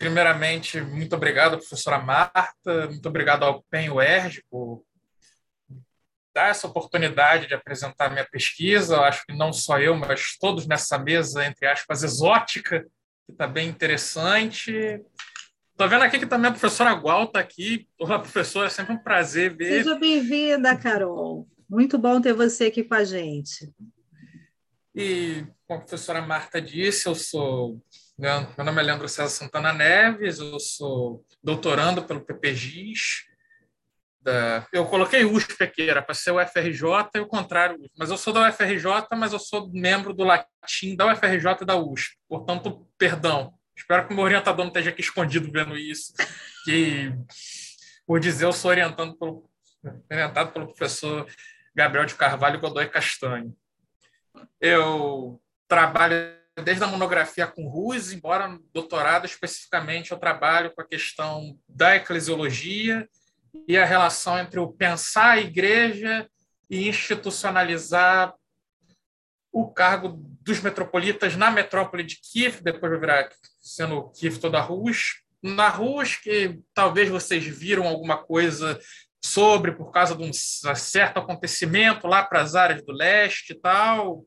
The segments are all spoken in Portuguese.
primeiramente, muito obrigado, professora Marta, muito obrigado ao PEN UERJ por dar essa oportunidade de apresentar minha pesquisa. Eu acho que não só eu, mas todos nessa mesa, entre aspas, exótica, que está bem interessante. Estou vendo aqui que também a professora Gual está aqui. Olá, professora, é sempre um prazer ver. Seja bem-vinda, Carol. Muito bom ter você aqui com a gente. E, como a professora Marta disse, eu sou meu nome é Leandro César Santana Neves, eu sou doutorando pelo PPGIS. Da... Eu coloquei USP aqui, era para ser o FRJ e o contrário, mas eu sou da UFRJ, mas eu sou membro do latim da UFRJ e da USP. Portanto, perdão. Espero que o meu orientador não esteja aqui escondido vendo isso. Que, por dizer, eu sou orientado pelo, orientado pelo professor Gabriel de Carvalho Godoy Castanho. Eu trabalho desde a monografia com Ruz, embora no doutorado especificamente eu trabalho com a questão da eclesiologia e a relação entre o pensar a igreja e institucionalizar o cargo dos metropolitas na metrópole de Kiev, depois vai virar sendo Kiev toda Rus. Na Rus, que talvez vocês viram alguma coisa sobre por causa de um certo acontecimento lá para as áreas do leste e tal,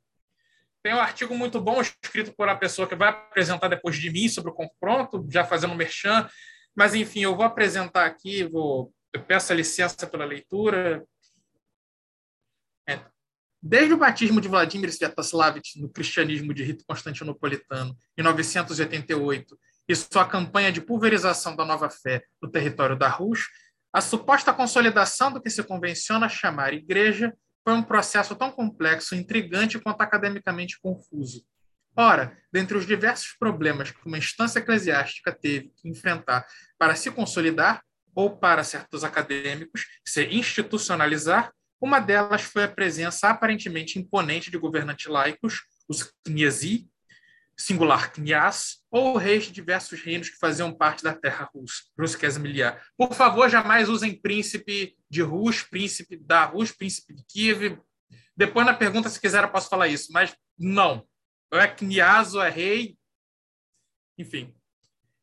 tem um artigo muito bom escrito por uma pessoa que vai apresentar depois de mim sobre o confronto, já fazendo merchan. Mas, enfim, eu vou apresentar aqui, vou, eu peço a licença pela leitura. É. Desde o batismo de Vladimir Sviatoslavich no cristianismo de rito constantinopolitano, em 988, e sua campanha de pulverização da nova fé no território da Rússia, a suposta consolidação do que se convenciona chamar igreja foi um processo tão complexo, intrigante quanto academicamente confuso. Ora, dentre os diversos problemas que uma instância eclesiástica teve que enfrentar para se consolidar, ou para certos acadêmicos, se institucionalizar, uma delas foi a presença aparentemente imponente de governantes laicos, os kniazi, singular kniaz, ou reis de diversos reinos que faziam parte da terra russa, Ruskesmilia. Por favor, jamais usem príncipe de Rus, príncipe da Rus, príncipe de Kiev. Depois na pergunta, se quiser, eu posso falar isso, mas não. Ou é kniaz ou é rei. Enfim.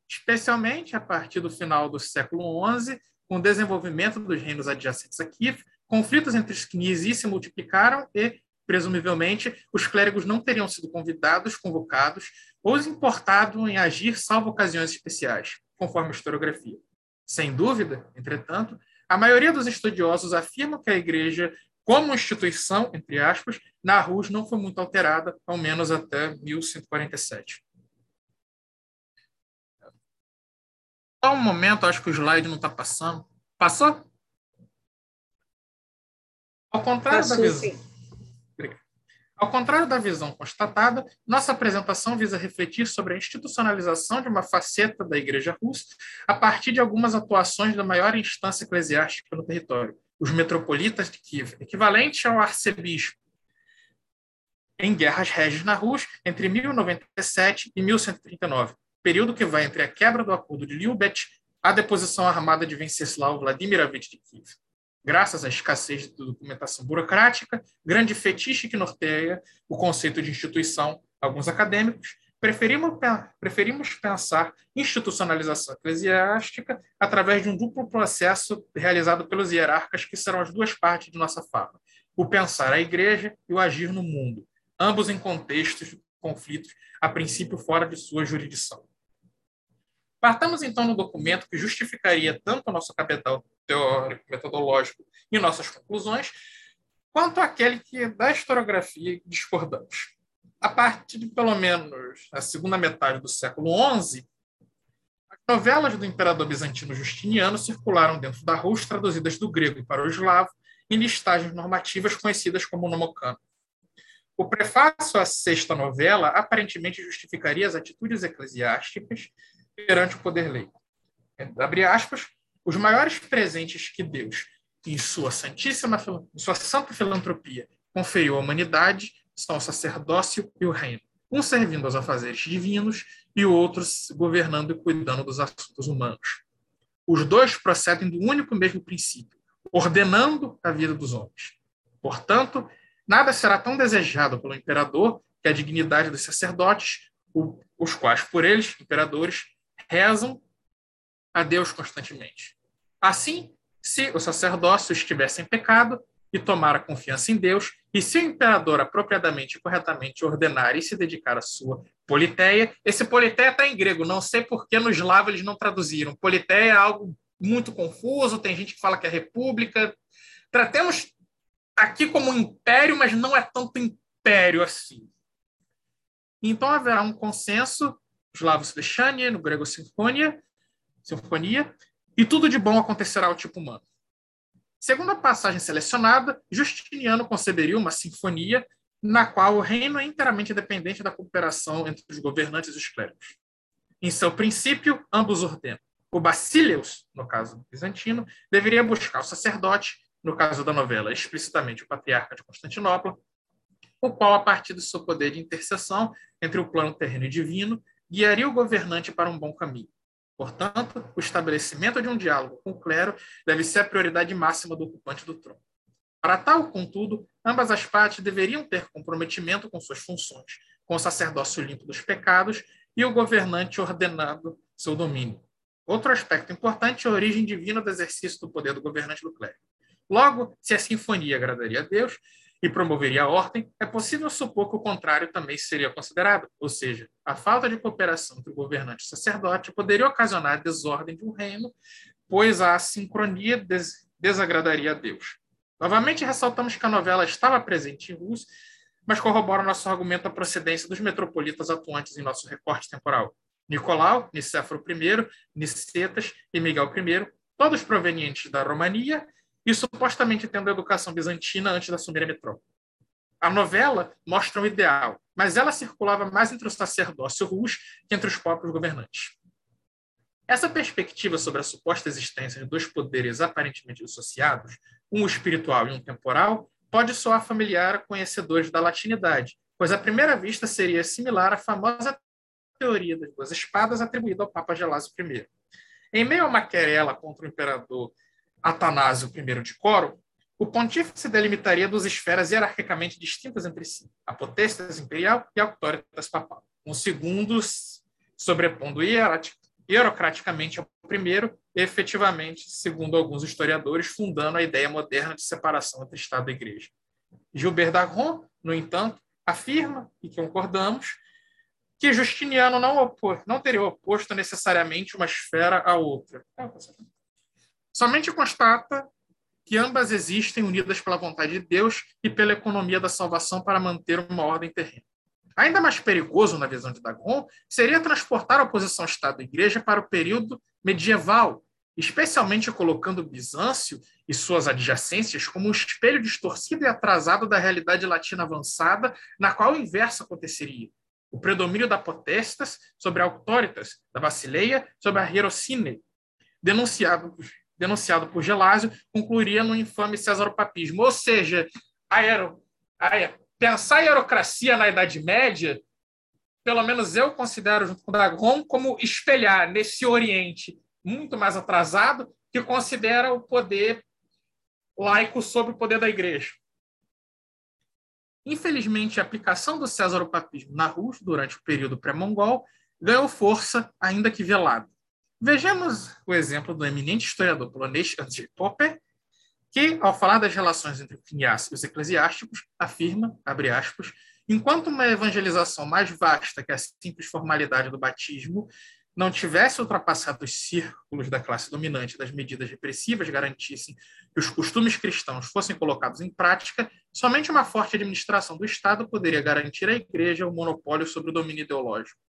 Especialmente a partir do final do século XI, com o desenvolvimento dos reinos adjacentes a Kiev, conflitos entre os kniazis se multiplicaram e presumivelmente, os clérigos não teriam sido convidados, convocados ou importados em agir salvo ocasiões especiais, conforme a historiografia. Sem dúvida, entretanto, a maioria dos estudiosos afirma que a Igreja, como instituição, entre aspas, na Rus não foi muito alterada, ao menos até 1147. Há um momento, acho que o slide não está passando. Passou? Ao contrário Passou, da visão. Sim. Ao contrário da visão constatada, nossa apresentação visa refletir sobre a institucionalização de uma faceta da Igreja russa a partir de algumas atuações da maior instância eclesiástica no território, os metropolitas de Kiev, equivalente ao arcebispo, em guerras régias na Rússia entre 1097 e 1139, período que vai entre a quebra do acordo de Liubet a deposição armada de Venceslau Vladimirovich de Kiev graças à escassez de documentação burocrática, grande fetiche que norteia o conceito de instituição, alguns acadêmicos, preferimos, preferimos pensar institucionalização eclesiástica através de um duplo processo realizado pelos hierarcas, que serão as duas partes de nossa fala: o pensar a igreja e o agir no mundo, ambos em contextos de conflitos, a princípio fora de sua jurisdição. Partamos então no documento que justificaria tanto o nosso capital teórico, metodológico e nossas conclusões, quanto aquele que da historiografia discordamos. A partir de pelo menos a segunda metade do século XI, as novelas do imperador bizantino Justiniano circularam dentro da Rússia, traduzidas do grego para o eslavo, em listagens normativas conhecidas como nomocano. O prefácio à sexta novela aparentemente justificaria as atitudes eclesiásticas perante o poder leigo. Abre aspas, os maiores presentes que Deus, em sua santíssima, em sua santa filantropia, conferiu à humanidade são o sacerdócio e o reino, um servindo aos afazeres divinos e o outro governando e cuidando dos assuntos humanos. Os dois procedem do único mesmo princípio, ordenando a vida dos homens. Portanto, nada será tão desejado pelo imperador que a dignidade dos sacerdotes, os quais por eles, imperadores, rezam a Deus constantemente. Assim, se o sacerdócio estivesse em pecado e tomar a confiança em Deus, e se o imperador apropriadamente e corretamente ordenar e se dedicar à sua politeia, esse politeia está em grego, não sei por que no eslavo eles não traduziram. Politeia é algo muito confuso, tem gente que fala que é república. Tratemos aqui como império, mas não é tanto império assim. Então haverá um consenso, eslavo Slechania, no grego sinfonia, sinfonia, e tudo de bom acontecerá ao tipo humano. Segundo a passagem selecionada, Justiniano conceberia uma sinfonia na qual o reino é inteiramente dependente da cooperação entre os governantes e os clérigos. Em seu princípio, ambos ordenam. O Basileus, no caso bizantino, deveria buscar o sacerdote, no caso da novela, explicitamente o patriarca de Constantinopla, o qual, a partir do seu poder de intercessão entre o plano terreno e divino, guiaria o governante para um bom caminho. Portanto, o estabelecimento de um diálogo com o clero deve ser a prioridade máxima do ocupante do trono. Para tal, contudo, ambas as partes deveriam ter comprometimento com suas funções, com o sacerdócio limpo dos pecados e o governante ordenado seu domínio. Outro aspecto importante é a origem divina do exercício do poder do governante do clero. Logo, se a sinfonia agradaria a Deus, e promoveria a ordem, é possível supor que o contrário também seria considerado, ou seja, a falta de cooperação entre o governante e o sacerdote poderia ocasionar a desordem de um reino, pois a sincronia des desagradaria a Deus. Novamente, ressaltamos que a novela estava presente em Rus, mas corrobora nosso argumento a procedência dos metropolitas atuantes em nosso recorte temporal. Nicolau, Nicéforo I, Nicetas e Miguel I, todos provenientes da Romania e supostamente tendo educação bizantina antes de assumir a metrópole. A novela mostra um ideal, mas ela circulava mais entre o sacerdócio rus que entre os próprios governantes. Essa perspectiva sobre a suposta existência de dois poderes aparentemente dissociados, um espiritual e um temporal, pode soar familiar a conhecedores da latinidade, pois à primeira vista seria similar à famosa teoria das duas espadas atribuída ao Papa Gelásio I. Em meio a uma querela contra o imperador Atanásio I de Coro, o pontífice delimitaria duas esferas hierarquicamente distintas entre si, a potestas imperial e a autoritas papal, um segundo sobrepondo hierocraticamente ao primeiro, efetivamente, segundo alguns historiadores, fundando a ideia moderna de separação entre Estado e Igreja. Gilbert Dagron, no entanto, afirma, e concordamos, que Justiniano não, opor, não teria oposto necessariamente uma esfera à outra. Somente constata que ambas existem unidas pela vontade de Deus e pela economia da salvação para manter uma ordem terrena. Ainda mais perigoso, na visão de Dagon, seria transportar a oposição Estado-Igreja para o período medieval, especialmente colocando Bizâncio e suas adjacências como um espelho distorcido e atrasado da realidade latina avançada, na qual o inverso aconteceria. O predomínio da potestas sobre a autoritas, da Basileia sobre a hierocine, denunciado denunciado por Gelásio, concluiria no infame cesaropapismo. Ou seja, aero, a, pensar a aerocracia na Idade Média, pelo menos eu considero, junto com o Dagon, como espelhar nesse Oriente muito mais atrasado, que considera o poder laico sobre o poder da Igreja. Infelizmente, a aplicação do cesaropapismo na Rússia durante o período pré-mongol ganhou força, ainda que velada. Vejamos o exemplo do eminente historiador polonês Andrzej Popper, que, ao falar das relações entre o e os eclesiásticos, afirma, abre aspas, enquanto uma evangelização mais vasta que a simples formalidade do batismo não tivesse ultrapassado os círculos da classe dominante das medidas repressivas garantissem que os costumes cristãos fossem colocados em prática, somente uma forte administração do Estado poderia garantir à Igreja o monopólio sobre o domínio ideológico.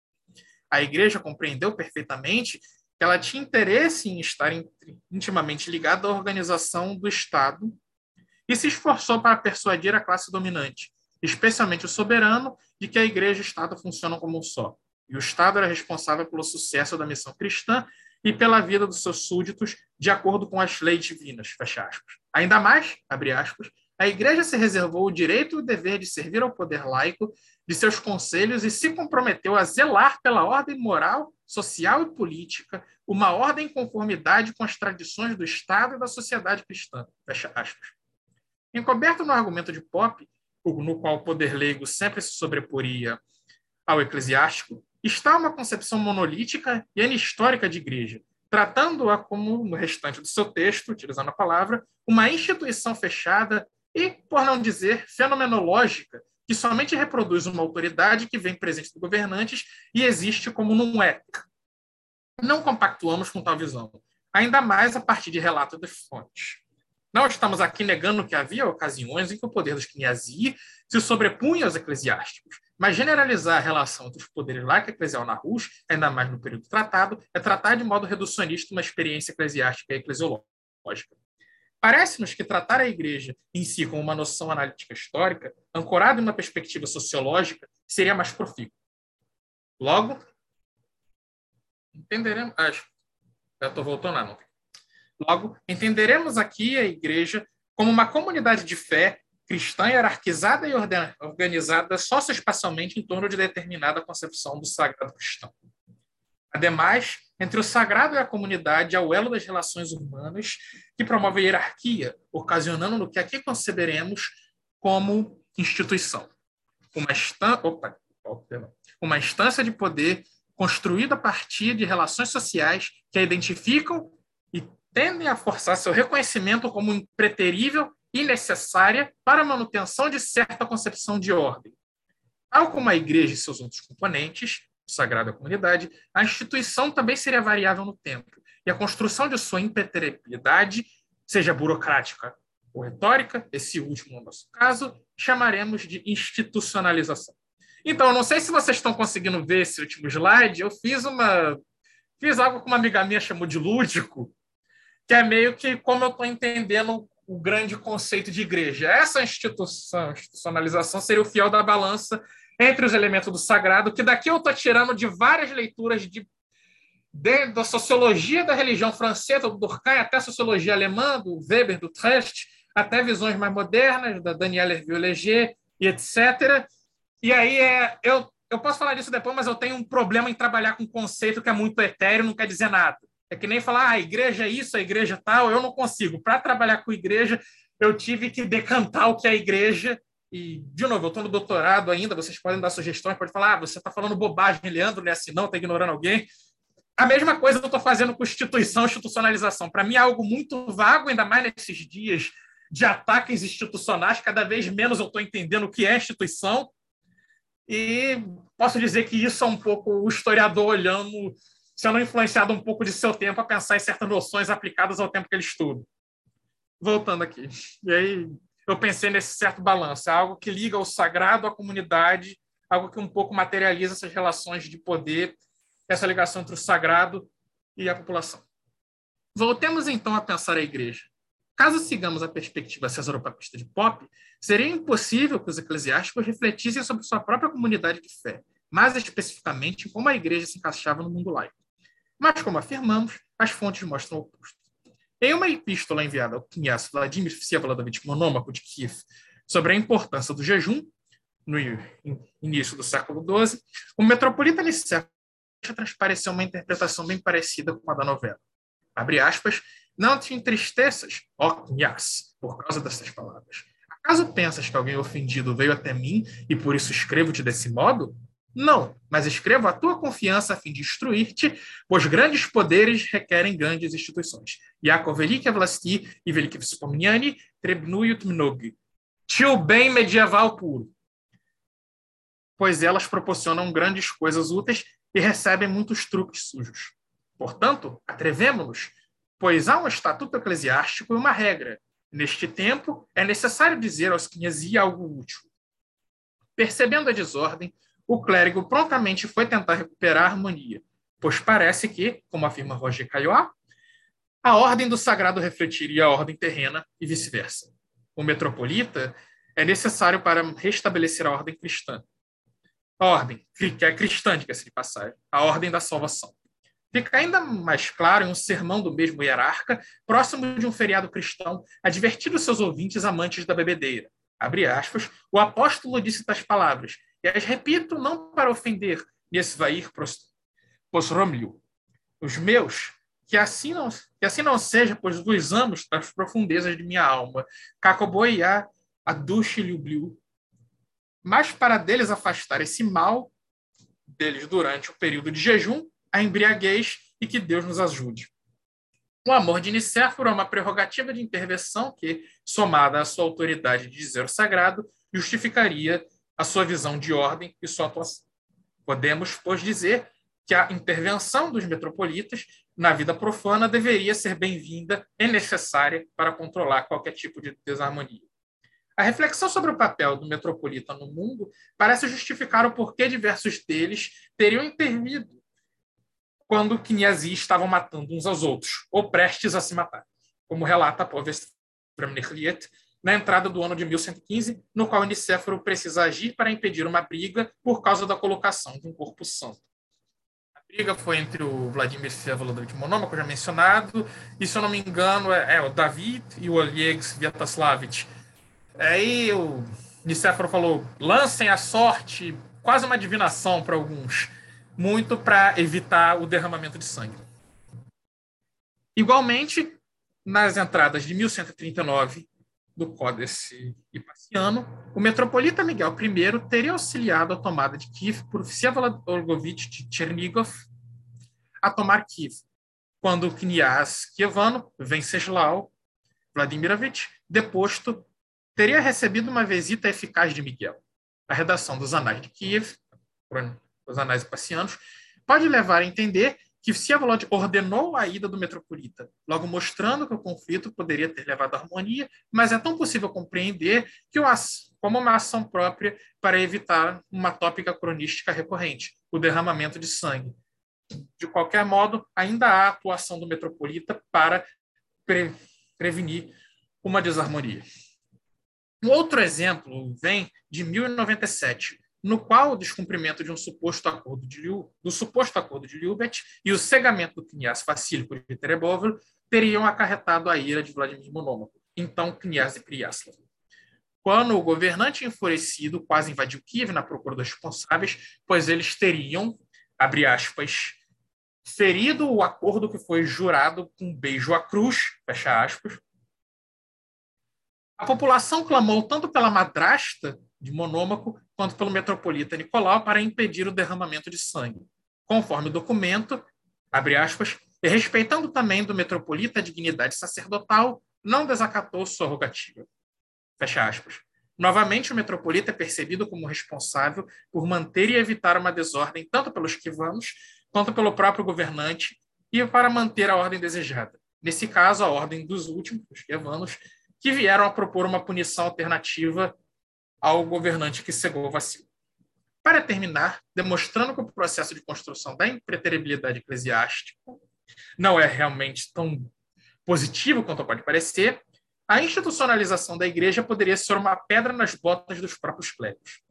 A Igreja compreendeu perfeitamente que ela tinha interesse em estar intimamente ligada à organização do Estado e se esforçou para persuadir a classe dominante, especialmente o soberano, de que a Igreja e o Estado funcionam como um só. E o Estado era responsável pelo sucesso da missão cristã e pela vida dos seus súditos, de acordo com as leis divinas. Fecha aspas. Ainda mais, abre aspas, a Igreja se reservou o direito e o dever de servir ao poder laico de seus conselhos e se comprometeu a zelar pela ordem moral social e política, uma ordem em conformidade com as tradições do Estado e da sociedade cristã. Fecha aspas. Encoberto no argumento de Pope, no qual o poder leigo sempre se sobreporia ao eclesiástico, está uma concepção monolítica e anistórica de igreja, tratando-a como, no restante do seu texto, utilizando a palavra, uma instituição fechada e, por não dizer, fenomenológica, que somente reproduz uma autoridade que vem presente dos governantes e existe como não é. Não compactuamos com tal visão, ainda mais a partir de relatos das fontes. Não estamos aqui negando que havia ocasiões em que o poder dos Kniazi se sobrepunha aos eclesiásticos, mas generalizar a relação entre os poderes laico eclesial na Rússia, ainda mais no período tratado, é tratar de modo reducionista uma experiência eclesiástica e eclesiológica. Parece-nos que tratar a igreja em si como uma noção analítica histórica, ancorada em uma perspectiva sociológica, seria mais profícuo. Logo, entenderemos. Ah, já estou voltando lá. Logo, entenderemos aqui a igreja como uma comunidade de fé cristã hierarquizada e organizada socioespacialmente em torno de determinada concepção do sagrado cristão. Ademais, entre o sagrado e a comunidade há o elo das relações humanas que promove a hierarquia, ocasionando no que aqui conceberemos como instituição. Uma, instan... Opa, uma instância de poder construída a partir de relações sociais que a identificam e tendem a forçar seu reconhecimento como impreterível e necessária para a manutenção de certa concepção de ordem. Tal como a igreja e seus outros componentes, o sagrado e a comunidade, a instituição também seria variável no tempo, e a construção de sua impenetrabilidade, seja burocrática ou retórica, esse último no nosso caso, chamaremos de institucionalização. Então, não sei se vocês estão conseguindo ver esse último slide, eu fiz uma fiz algo que uma amiga minha chamou de lúdico, que é meio que como eu estou entendendo o grande conceito de igreja. Essa instituição, institucionalização seria o fiel da balança entre os elementos do sagrado, que daqui eu estou tirando de várias leituras de, de, da sociologia da religião francesa, do Durkheim, até a sociologia alemã, do Weber, do Trecht, até visões mais modernas, da Danielle Hervieux-Leger e etc. E aí é, eu, eu posso falar disso depois, mas eu tenho um problema em trabalhar com um conceito que é muito etéreo, não quer dizer nada. É que nem falar, ah, a igreja é isso, a igreja é tal, eu não consigo. Para trabalhar com igreja, eu tive que decantar o que é a igreja. E, de novo, eu estou no doutorado ainda, vocês podem dar sugestões, pode falar, ah, você está falando bobagem, Leandro, não é assim não, está ignorando alguém. A mesma coisa eu estou fazendo com instituição, institucionalização. Para mim é algo muito vago, ainda mais nesses dias de ataques institucionais, cada vez menos eu estou entendendo o que é instituição. E posso dizer que isso é um pouco o historiador olhando sendo influenciado um pouco de seu tempo a pensar em certas noções aplicadas ao tempo que ele estuda. Voltando aqui. E aí eu pensei nesse certo balanço, é algo que liga o sagrado à comunidade, algo que um pouco materializa essas relações de poder, essa ligação entre o sagrado e a população. Voltemos então a pensar a igreja. Caso sigamos a perspectiva cesaropapista de Pop, seria impossível que os eclesiásticos refletissem sobre sua própria comunidade de fé, mais especificamente como a igreja se encaixava no mundo laico. Mas, como afirmamos, as fontes mostram o oposto. Em uma epístola enviada ao Kniaz Vladimir Vsevolodovich Monômaco de Kiev sobre a importância do jejum no início do século XII, o metropolita nesse século transpareceu uma interpretação bem parecida com a da novela. Abre aspas, não te entristeças, ó Kniaz, por causa dessas palavras. Acaso pensas que alguém ofendido veio até mim e por isso escrevo-te desse modo? Não, mas escrevo a tua confiança a fim de instruir-te, pois grandes poderes requerem grandes instituições. Yakov Velike Vlasti e Velike Wspomniani Trebnuyut Mnog. Tio bem medieval puro. Pois elas proporcionam grandes coisas úteis e recebem muitos truques sujos. Portanto, atrevemo-nos, pois há um estatuto eclesiástico e uma regra. Neste tempo, é necessário dizer aos que algo útil. Percebendo a desordem, o clérigo prontamente foi tentar recuperar a harmonia, pois parece que, como afirma Roger Caillois, a ordem do sagrado refletiria a ordem terrena e vice-versa. O metropolita é necessário para restabelecer a ordem cristã. A ordem, que é cristã, diga-se de passagem, a ordem da salvação. Fica ainda mais claro em um sermão do mesmo hierarca, próximo de um feriado cristão, advertindo seus ouvintes amantes da bebedeira. Abre aspas, o apóstolo disse tais palavras: e as repito não para ofender Nesvair Posromliu, os meus, que assim não, que assim não seja, pois vos amo das profundezas de minha alma, Kakoboiá, Adush Liubliu, mas para deles afastar esse mal, deles durante o período de jejum, a embriaguez e que Deus nos ajude. O amor de Nicéforo é uma prerrogativa de intervenção que, somada à sua autoridade de dizer o sagrado, justificaria a sua visão de ordem e sua atuação. Podemos, pois, dizer que a intervenção dos metropolitas na vida profana deveria ser bem-vinda e necessária para controlar qualquer tipo de desarmonia. A reflexão sobre o papel do metropolita no mundo parece justificar o porquê diversos deles teriam intervido quando Kniazi estavam matando uns aos outros, ou prestes a se matar, como relata a povest Fremnerliet na entrada do ano de 1115, no qual Nicéforo precisa agir para impedir uma briga por causa da colocação de um corpo santo. A briga foi entre o Vladimir Vsevolodovich Monômaco, já mencionado, e se eu não me engano é, é o David e o Oleg Vyataslavich. Aí o Nicéforo falou, lancem a sorte, quase uma divinação para alguns, muito para evitar o derramamento de sangue. Igualmente, nas entradas de 1139 do Códice Hipaciano, o metropolita Miguel I teria auxiliado a tomada de Kiev por Vsevolod Olgovich de Chernigov a tomar Kiev, quando o kniaz kievano Venceslau Vladimirovich, deposto teria recebido uma visita eficaz de Miguel. A redação dos Anais de Kiev, os Anais Passianos, pode levar a entender que Vsevolod ordenou a ida do metropolita, logo mostrando que o conflito poderia ter levado à harmonia, mas é tão possível compreender que o como uma ação própria para evitar uma tópica cronística recorrente, o derramamento de sangue. De qualquer modo, ainda há atuação do metropolita para pre prevenir uma desarmonia. Um outro exemplo vem de 1097, no qual o descumprimento de um suposto acordo de Liu, do suposto acordo de Liubet e o cegamento do Kniaz Facílico de Terebóvilo teriam acarretado a ira de Vladimir Monômaco, então Kniaz de Priyaslav. Quando o governante enfurecido quase invadiu Kiev na procura dos responsáveis, pois eles teriam, abre aspas, ferido o acordo que foi jurado com beijo à cruz, fecha aspas, a população clamou tanto pela madrasta de Monômaco quanto pelo metropolita Nicolau para impedir o derramamento de sangue. Conforme o documento, abre aspas, respeitando também do metropolita a dignidade sacerdotal, não desacatou sua rogativa. Fecha aspas. Novamente, o metropolita é percebido como responsável por manter e evitar uma desordem tanto pelos esquivanos quanto pelo próprio governante e para manter a ordem desejada. Nesse caso, a ordem dos últimos, os esquivanos, que vieram a propor uma punição alternativa ao governante que cegou o vacilo. Para terminar, demonstrando que o processo de construção da impreteribilidade eclesiástica não é realmente tão positivo quanto pode parecer, a institucionalização da igreja poderia ser uma pedra nas botas dos próprios clérigos.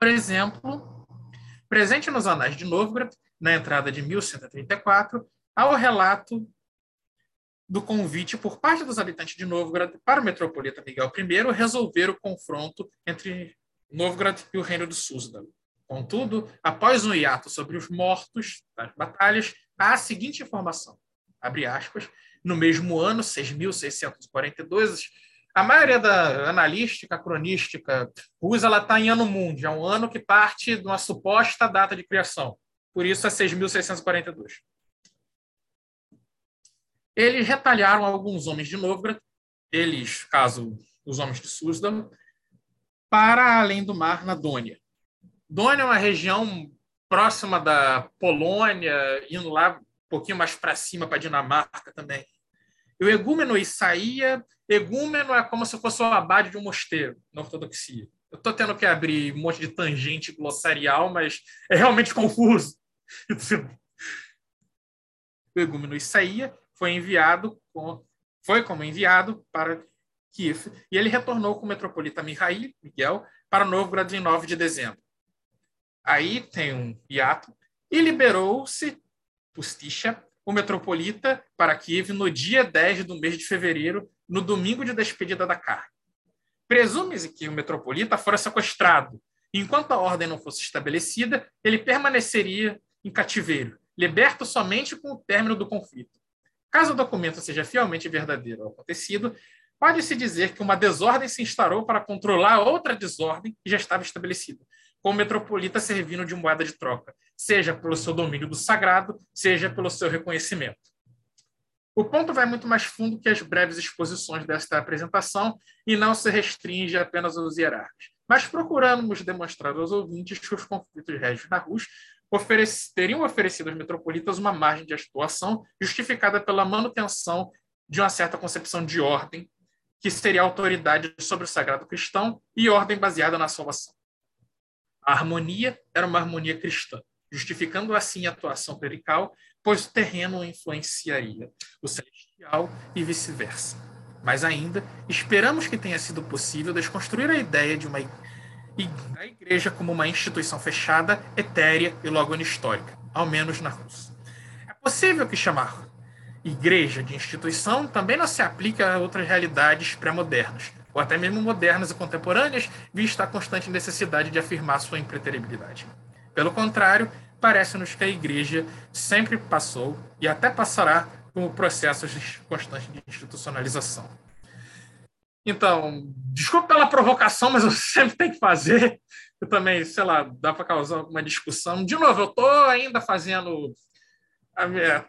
Por exemplo, presente nos Anais de Novgorod, na entrada de 1134, há o relato do convite por parte dos habitantes de Novgorod para o metropolita Miguel I resolver o confronto entre Novgorod e o reino do Suzdal. Contudo, após um hiato sobre os mortos das batalhas, há a seguinte informação, abre aspas, no mesmo ano, 6.642, a maioria da analística, cronística usa está em ano mundi, é um ano que parte de uma suposta data de criação. Por isso é 6.642. Eles retalharam alguns homens de Novgorod, eles, caso os homens de Suzdal, para além do mar, na Dônia. Dônia é uma região próxima da Polônia, indo lá um pouquinho mais para cima, para Dinamarca também. E o egúmeno Isaías, egúmeno é como se fosse o abade de um mosteiro, na ortodoxia. Eu estou tendo que abrir um monte de tangente glossarial, mas é realmente confuso. o egúmeno Isaías foi enviado foi como enviado para Kiev e ele retornou com o metropolita Mihail Miguel para Novgorod em 9 de dezembro. Aí tem um hiato e liberou-se Pustisha, o metropolita, para Kiev no dia 10 do mês de fevereiro, no domingo de despedida da carne. Presume-se que o metropolita fora sequestrado. Enquanto a ordem não fosse estabelecida, ele permaneceria em cativeiro, liberto somente com o término do conflito. Caso o documento seja fielmente verdadeiro ao acontecido, pode-se dizer que uma desordem se instaurou para controlar outra desordem que já estava estabelecida, com o metropolita servindo de moeda de troca, seja pelo seu domínio do sagrado, seja pelo seu reconhecimento. O ponto vai muito mais fundo que as breves exposições desta apresentação e não se restringe apenas aos hierarcas. Mas procuramos demonstrar aos ouvintes que os conflitos régios da Rússia teriam oferecido aos metropolitas uma margem de atuação justificada pela manutenção de uma certa concepção de ordem, que seria autoridade sobre o sagrado cristão e ordem baseada na salvação. A harmonia era uma harmonia cristã, justificando assim a atuação clerical, pois o terreno influenciaria o celestial e vice-versa. Mas ainda, esperamos que tenha sido possível desconstruir a ideia de uma a igreja como uma instituição fechada, etérea e logo anistórica, ao menos na Rússia. É possível que chamar igreja de instituição também não se aplica a outras realidades pré-modernas, ou até mesmo modernas e contemporâneas, vista a constante necessidade de afirmar sua impreteribilidade. Pelo contrário, parece-nos que a igreja sempre passou e até passará por processos constantes de institucionalização. Então, desculpa pela provocação, mas eu sempre tenho que fazer. Eu também, sei lá, dá para causar alguma discussão. De novo, eu estou ainda fazendo a minha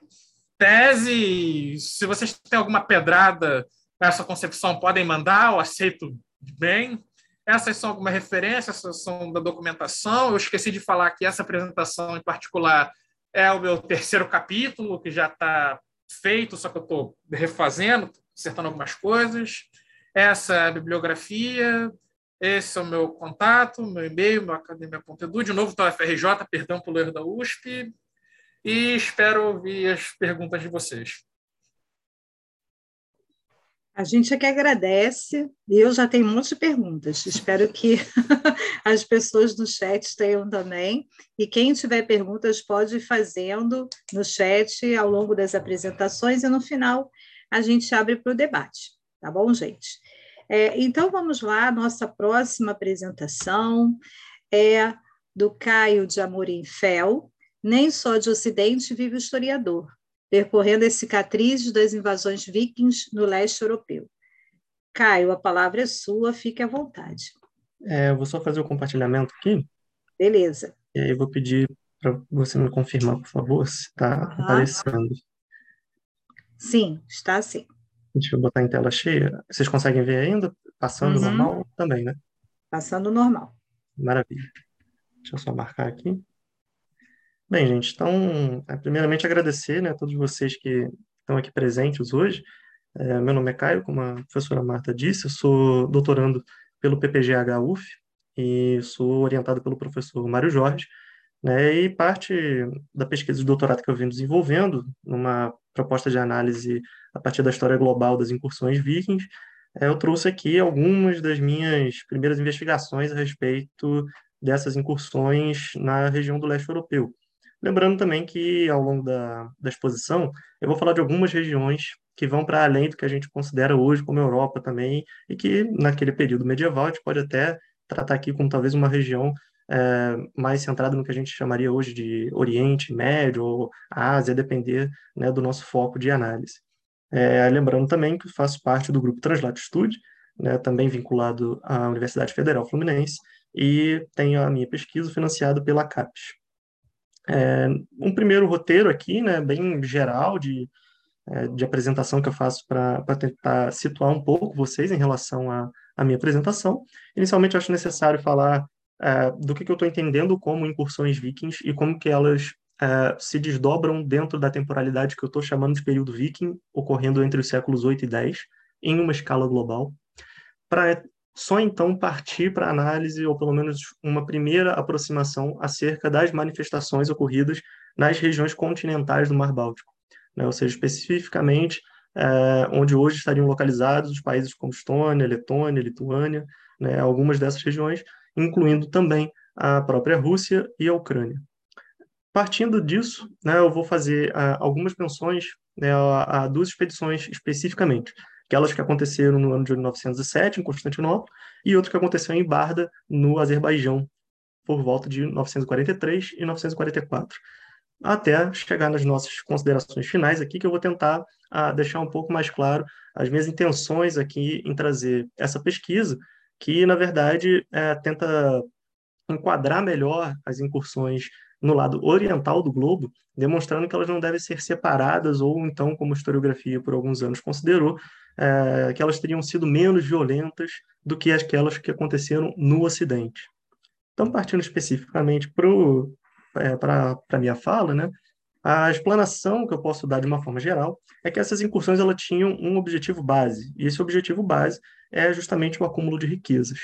tese. Se vocês têm alguma pedrada essa concepção, podem mandar, eu aceito bem. Essas são algumas referências, essas são da documentação. Eu esqueci de falar que essa apresentação em particular é o meu terceiro capítulo, que já está feito, só que eu estou refazendo, acertando algumas coisas. Essa é a bibliografia, esse é o meu contato, meu e-mail, meu academia.edu, de novo da UFRJ, perdão pelo erro da USP, e espero ouvir as perguntas de vocês. A gente é que agradece, eu já tenho um monte de perguntas. Espero que as pessoas no chat tenham também. E quem tiver perguntas pode ir fazendo no chat ao longo das apresentações, e no final a gente abre para o debate. Tá bom, gente? É, então, vamos lá, nossa próxima apresentação é do Caio de Amorim Fel, Nem só de Ocidente vive o historiador, percorrendo as cicatrizes das invasões vikings no leste europeu. Caio, a palavra é sua, fique à vontade. É, eu vou só fazer o compartilhamento aqui. Beleza. E aí eu vou pedir para você me confirmar, por favor, se está aparecendo. Sim, está sim. Deixa eu botar em tela cheia. Vocês conseguem ver ainda? Passando uhum. normal também, né? Passando normal. Maravilha. Deixa eu só marcar aqui. Bem, gente, então, é, primeiramente agradecer né, a todos vocês que estão aqui presentes hoje. É, meu nome é Caio, como a professora Marta disse, eu sou doutorando pelo PPGH UF e sou orientado pelo professor Mário Jorge. Né, e parte da pesquisa de doutorado que eu venho desenvolvendo, numa proposta de análise a partir da história global das incursões vikings, é, eu trouxe aqui algumas das minhas primeiras investigações a respeito dessas incursões na região do leste europeu. Lembrando também que, ao longo da, da exposição, eu vou falar de algumas regiões que vão para além do que a gente considera hoje como Europa também, e que, naquele período medieval, a gente pode até tratar aqui como talvez uma região é, mais centrada no que a gente chamaria hoje de Oriente Médio ou Ásia, depender né, do nosso foco de análise. É, lembrando também que faço parte do grupo Translatitude, né, também vinculado à Universidade Federal Fluminense, e tenho a minha pesquisa financiada pela CAPES. É, um primeiro roteiro aqui, né, bem geral, de, de apresentação que eu faço para tentar situar um pouco vocês em relação à, minha apresentação. Inicialmente, acho necessário falar é, do que, que eu estou entendendo como incursões vikings e como que elas é, se desdobram dentro da temporalidade que eu estou chamando de período viking, ocorrendo entre os séculos 8 e 10, em uma escala global, para só então partir para análise, ou pelo menos uma primeira aproximação acerca das manifestações ocorridas nas regiões continentais do Mar Báltico, né? ou seja, especificamente é, onde hoje estariam localizados os países como Estônia, Letônia, Lituânia, né? algumas dessas regiões, incluindo também a própria Rússia e a Ucrânia. Partindo disso, né, eu vou fazer uh, algumas menções né, a, a, duas expedições especificamente, aquelas que aconteceram no ano de 1907 em Constantinopla e outra que aconteceu em Barda, no Azerbaijão, por volta de 943 e 944. Até chegar nas nossas considerações finais aqui, que eu vou tentar uh, deixar um pouco mais claro as minhas intenções aqui em trazer essa pesquisa, que, na verdade, é, tenta enquadrar melhor as incursões no lado oriental do globo, demonstrando que elas não devem ser separadas, ou então, como a historiografia por alguns anos considerou, é, que elas teriam sido menos violentas do que aquelas que aconteceram no Ocidente. Então, partindo especificamente para é, a minha fala, né, a explanação que eu posso dar de uma forma geral é que essas incursões elas tinham um objetivo base, e esse objetivo base é justamente o acúmulo de riquezas.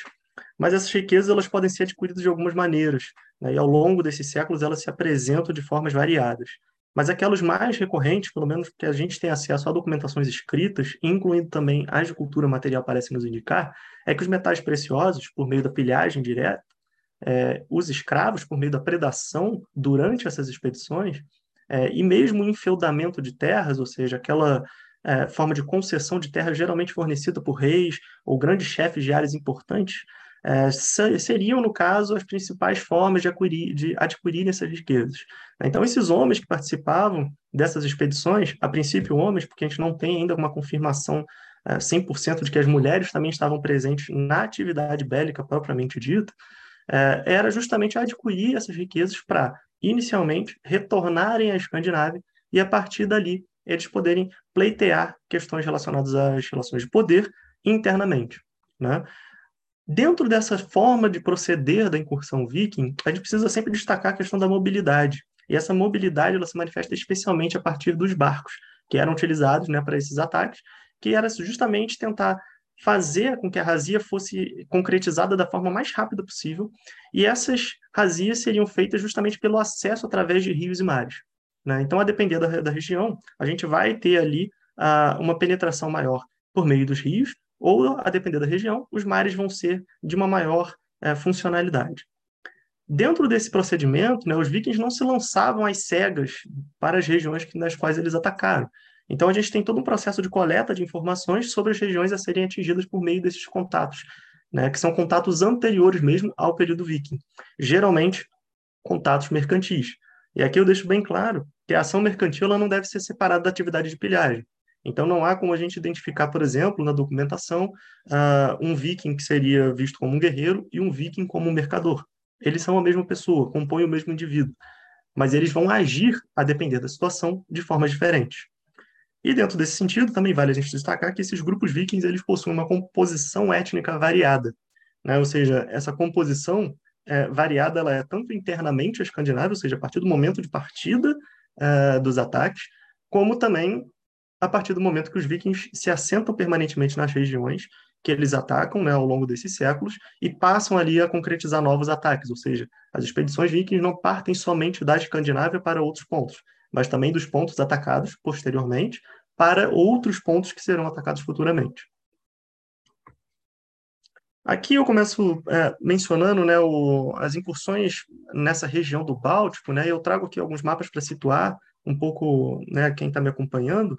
Mas essas riquezas elas podem ser adquiridas de algumas maneiras, né? e ao longo desses séculos elas se apresentam de formas variadas. Mas aquelas mais recorrentes, pelo menos que a gente tem acesso a documentações escritas, incluindo também as de cultura material parecem nos indicar, é que os metais preciosos, por meio da pilhagem direta, é, os escravos, por meio da predação durante essas expedições, é, e mesmo o enfeudamento de terras, ou seja, aquela é, forma de concessão de terra geralmente fornecida por reis ou grandes chefes de áreas importantes, é, seriam, no caso, as principais formas de adquirir, de adquirir essas riquezas. Então, esses homens que participavam dessas expedições, a princípio homens, porque a gente não tem ainda uma confirmação é, 100% de que as mulheres também estavam presentes na atividade bélica propriamente dita, é, era justamente adquirir essas riquezas para, inicialmente, retornarem à Escandinávia e, a partir dali, eles poderem pleitear questões relacionadas às relações de poder internamente. Né? Dentro dessa forma de proceder da incursão viking, a gente precisa sempre destacar a questão da mobilidade. E essa mobilidade ela se manifesta especialmente a partir dos barcos, que eram utilizados né, para esses ataques, que era justamente tentar fazer com que a razia fosse concretizada da forma mais rápida possível, e essas razias seriam feitas justamente pelo acesso através de rios e mares. Né? Então, a depender da, da, região, a gente vai ter ali uh, uma penetração maior por meio dos rios, ou, a depender da região, os mares vão ser de uma maior uh, funcionalidade. Dentro desse procedimento, né, os vikings não se lançavam às cegas para as regiões nas quais eles atacaram. Então, a gente tem todo um processo de coleta de informações sobre as regiões a serem atingidas por meio desses contatos, né, que são contatos anteriores mesmo ao período viking, geralmente contatos mercantis. E aqui eu deixo bem claro que a ação mercantil ela não deve ser separada da atividade de pilhagem. Então, não há como a gente identificar, por exemplo, na documentação, uh, um viking que seria visto como um guerreiro e um viking como um mercador. Eles são a mesma pessoa, compõem o mesmo indivíduo, mas eles vão agir, a depender da situação, de formas diferentes. E dentro desse sentido, também vale a gente destacar que esses grupos vikings eles possuem uma composição étnica variada, né? ou seja, essa composição é, variada ela é tanto internamente a Escandinávia, ou seja, a partir do momento de partida é, dos ataques, como também a partir do momento que os vikings se assentam permanentemente nas regiões que eles atacam né, ao longo desses séculos e passam ali a concretizar novos ataques, ou seja, as expedições vikings não partem somente da Escandinávia para outros pontos, mas também dos pontos atacados posteriormente para outros pontos que serão atacados futuramente. Aqui eu começo é, mencionando né, o, as incursões nessa região do Báltico, né, eu trago aqui alguns mapas para situar um pouco né, quem está me acompanhando.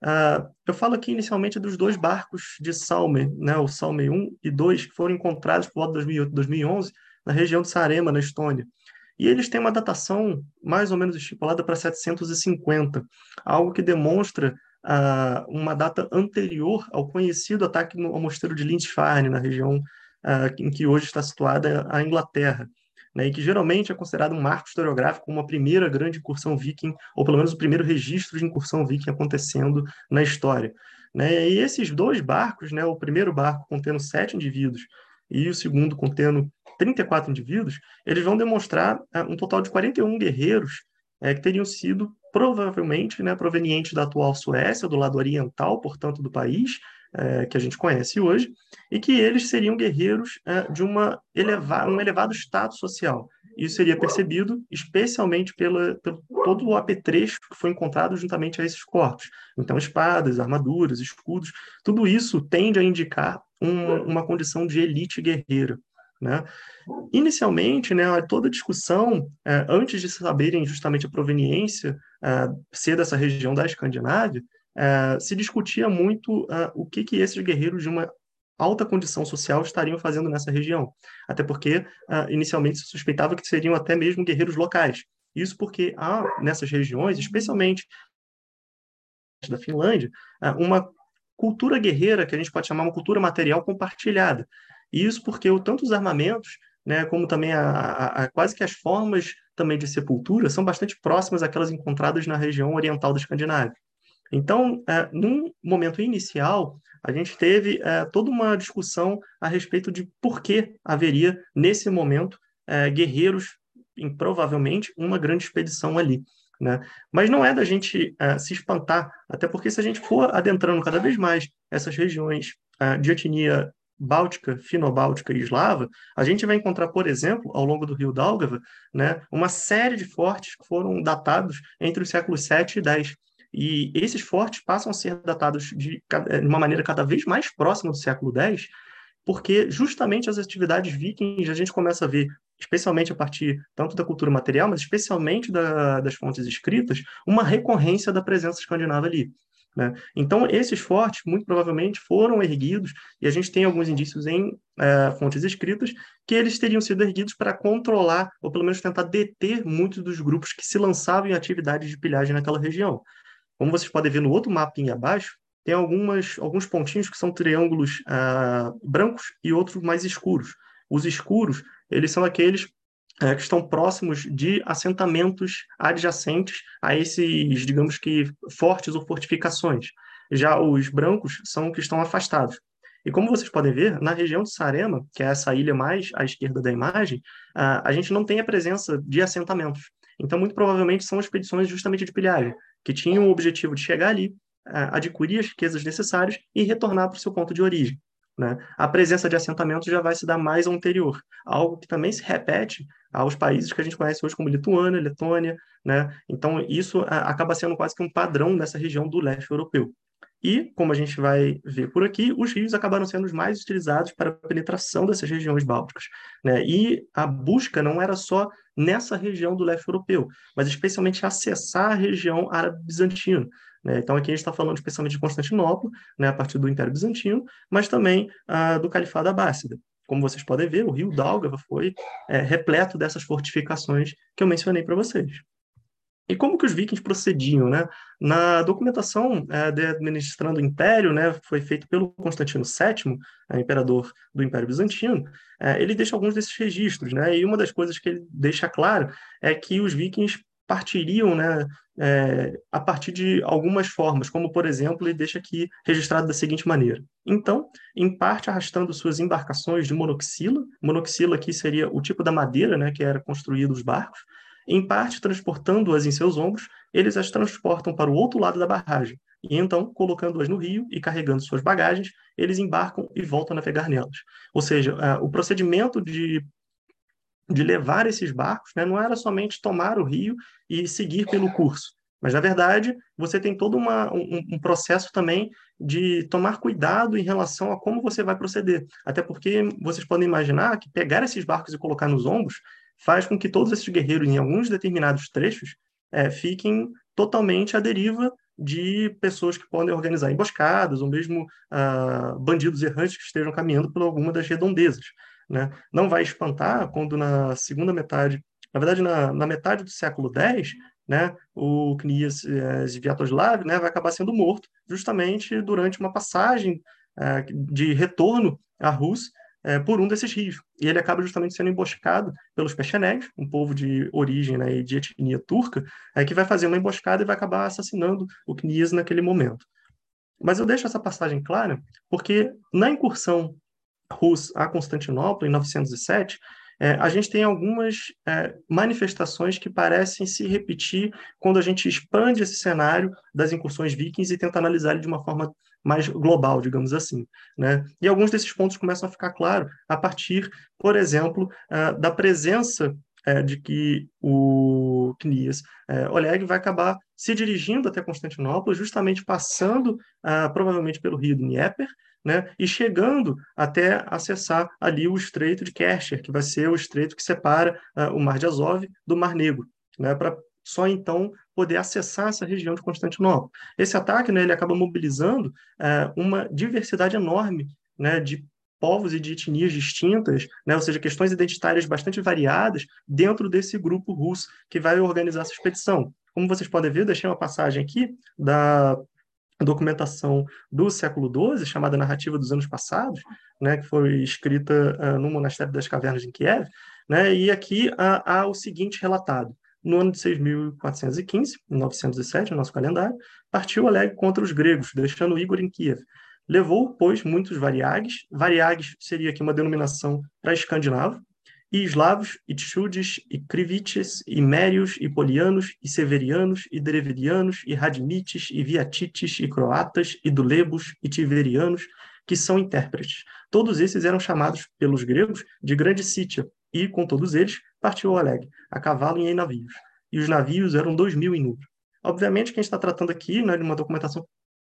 Uh, eu falo aqui inicialmente dos dois barcos de Salme, né, o Salme 1 e 2, que foram encontrados por volta de 2008 2011 na região de Sarema, na Estônia. E eles têm uma datação mais ou menos estipulada para 750, algo que demonstra uma data anterior ao conhecido ataque no, ao mosteiro de Lindisfarne, na região em que hoje está situada a Inglaterra, né, e que geralmente é considerado um marco historiográfico como a primeira grande incursão viking, ou pelo menos o primeiro registro de incursão viking acontecendo na história. Né? E esses dois barcos, né, o primeiro barco contendo sete indivíduos e o segundo contendo 34 indivíduos, eles vão demonstrar uh, um total de 41 guerreiros é, que teriam sido provavelmente né, provenientes da atual Suécia, do lado oriental, portanto, do país, é, que a gente conhece hoje, e que eles seriam guerreiros é, de uma eleva um elevado status social. Isso seria percebido especialmente pela, pelo todo o apetrecho que foi encontrado juntamente a esses corpos. Então, espadas, armaduras, escudos, tudo isso tende a indicar um, uma condição de elite guerreira. Né? Inicialmente, né, toda discussão, é, antes de saberem justamente a proveniência é, ser dessa região da Escandinávia, é, se discutia muito o que, que esses guerreiros de uma alta condição social estariam fazendo nessa região. Até porque, inicialmente, se suspeitava que seriam até mesmo guerreiros locais. Isso porque há nessas regiões, especialmente da Finlândia, uma cultura guerreira que a gente pode chamar uma cultura material compartilhada. Isso porque tanto os armamentos né, como também a, a, a, quase que as formas também de sepultura são bastante próximas àquelas encontradas na região oriental da Escandinávia. Então, é, num momento inicial, a gente teve é, toda uma discussão a respeito de por que haveria, nesse momento, é, guerreiros em provavelmente uma grande expedição ali. Né? Mas não é da gente é, se espantar, até porque se a gente for adentrando cada vez mais essas regiões é, de etnia báltica, fino-báltica e eslava, a gente vai encontrar, por exemplo, ao longo do rio Daugava, né, uma série de fortes que foram datados entre os séculos 7 e 10. E esses fortes passam a ser datados de, de uma maneira cada vez mais próxima do século X, porque justamente as atividades vikings a gente começa a ver, especialmente a partir tanto da cultura material, mas especialmente da, das fontes escritas, uma recorrência da presença escandinava ali. Né? Então, esses fortes, muito provavelmente, foram erguidos, e a gente tem alguns indícios em é, fontes escritas, que eles teriam sido erguidos para controlar, ou pelo menos tentar deter muitos dos grupos que se lançavam em atividades de pilhagem naquela região. Como vocês podem ver no outro mapinha abaixo, tem algumas, alguns pontinhos que são triângulos ah, brancos e outros mais escuros. Os escuros, eles são aqueles é, que estão próximos de assentamentos adjacentes a esses, digamos que, fortes ou fortificações. Já os brancos são que estão afastados. E como vocês podem ver, na região de Sarema, que é essa ilha mais à esquerda da imagem, a gente não tem a presença de assentamentos. Então, muito provavelmente, são expedições justamente de pilhagem, que tinham o objetivo de chegar ali, adquirir as riquezas necessárias e retornar para o seu ponto de origem. Né? A presença de assentamentos já vai se dar mais ao anterior, algo que também se repete aos países que a gente conhece hoje como Lituânia, Letônia, né? Então isso acaba sendo quase que um padrão nessa região do leste europeu. E, como a gente vai ver por aqui, os rios acabaram sendo os mais utilizados para a penetração dessas regiões bálticas. Né? E a busca não era só nessa região do leste europeu, mas especialmente acessar a região árabe-bizantina. Né? Então, aqui a gente está falando especialmente de Constantinopla, né, a partir do Império Bizantino, mas também ah, do Califado Abássida. Como vocês podem ver, o rio Dálgava foi é, repleto dessas fortificações que eu mencionei para vocês. E como que os vikings procediam, né? Na documentação é, de administrando o império, né, foi feito pelo Constantino VII, é, imperador do Império Bizantino, é, ele deixa alguns desses registros, né? E uma das coisas que ele deixa claro é que os vikings partiriam né, é, a partir de algumas formas, como, por exemplo, ele deixa aqui registrado da seguinte maneira. Então, em parte arrastando suas embarcações de monoxila, monoxila aqui seria o tipo da madeira né, que era construído os barcos, em parte transportando-as em seus ombros, eles as transportam para o outro lado da barragem, e então, colocando-as no rio e carregando suas bagagens, eles embarcam e voltam a navegar nelas. Ou seja, o procedimento de de levar esses barcos, né, não era somente tomar o rio e seguir pelo curso, mas na verdade você tem todo uma, um, um, processo também de tomar cuidado em relação a como você vai proceder, até porque vocês podem imaginar que pegar esses barcos e colocar nos ombros faz com que todos esses guerreiros, em alguns determinados trechos, é, fiquem totalmente à deriva de pessoas que podem organizar emboscadas ou mesmo ah, bandidos errantes que estejam caminhando por alguma das redondezas. Né? Não vai espantar quando na segunda metade, na verdade na, na metade do século X, né, o Knias eh, Sviatoslav né, vai acabar sendo morto justamente durante uma passagem eh, de retorno à Rússia eh, por um desses rios. E ele acaba justamente sendo emboscado pelos Pechenegs, um povo de origem né, e de etnia turca, que vai fazer uma emboscada e vai acabar assassinando o Knias naquele momento. Mas eu deixo essa passagem clara porque na incursão Rus a Constantinopla, em 907, é, a gente tem algumas é, manifestações que parecem se repetir quando a gente expande esse cenário das incursões vikings e tenta analisar ele de uma forma mais global, digamos assim. Né? E alguns desses pontos começam a ficar claros a partir, por exemplo, uh, da presença uh, de que o Knias uh, Oleg vai acabar se dirigindo até Constantinopla, justamente passando provavelmente pelo rio Dnieper, né, e chegando até acessar ali o Estreito de Kercher, que vai ser o estreito que separa uh, o Mar de Azov do Mar Negro, né, para só então poder acessar essa região de Constantinopla. Esse ataque né, ele acaba mobilizando uh, uma diversidade enorme né, de povos e de etnias distintas, né, ou seja, questões identitárias bastante variadas dentro desse grupo russo que vai organizar essa expedição. Como vocês podem ver, deixei uma passagem aqui da documentação do século XII, chamada Narrativa dos Anos Passados, né, que foi escrita uh, no Monastério das Cavernas em Kiev, né, e aqui há, há o seguinte relatado. No ano de 6.415, 907, no nosso calendário, partiu Aleg contra os gregos, deixando Igor em Kiev. Levou, pois, muitos variags. Variags seria aqui uma denominação para escandinavo, e eslavos, e tchudes, e krivites, e mérios, e polianos, e severianos, e drevirianos, e radimites, e viatites, e croatas, e dulebos, e tiverianos, que são intérpretes. Todos esses eram chamados pelos gregos de grande sítia, e com todos eles partiu Oleg, a cavalo e em navios. E os navios eram dois mil em número. Obviamente que a gente está tratando aqui né, de uma documentação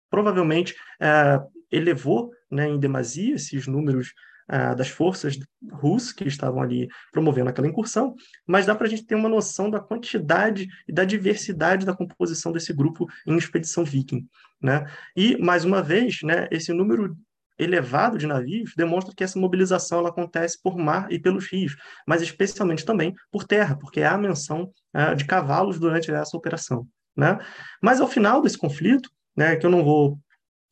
provavelmente é, elevou né, em demasia esses números ah, das forças russas que estavam ali promovendo aquela incursão, mas dá para a gente ter uma noção da quantidade e da diversidade da composição desse grupo em expedição viking. Né? E, mais uma vez, né, esse número elevado de navios demonstra que essa mobilização ela acontece por mar e pelos rios, mas especialmente também por terra, porque há menção uh, de cavalos durante essa operação. Né? Mas ao final desse conflito, né, que eu não vou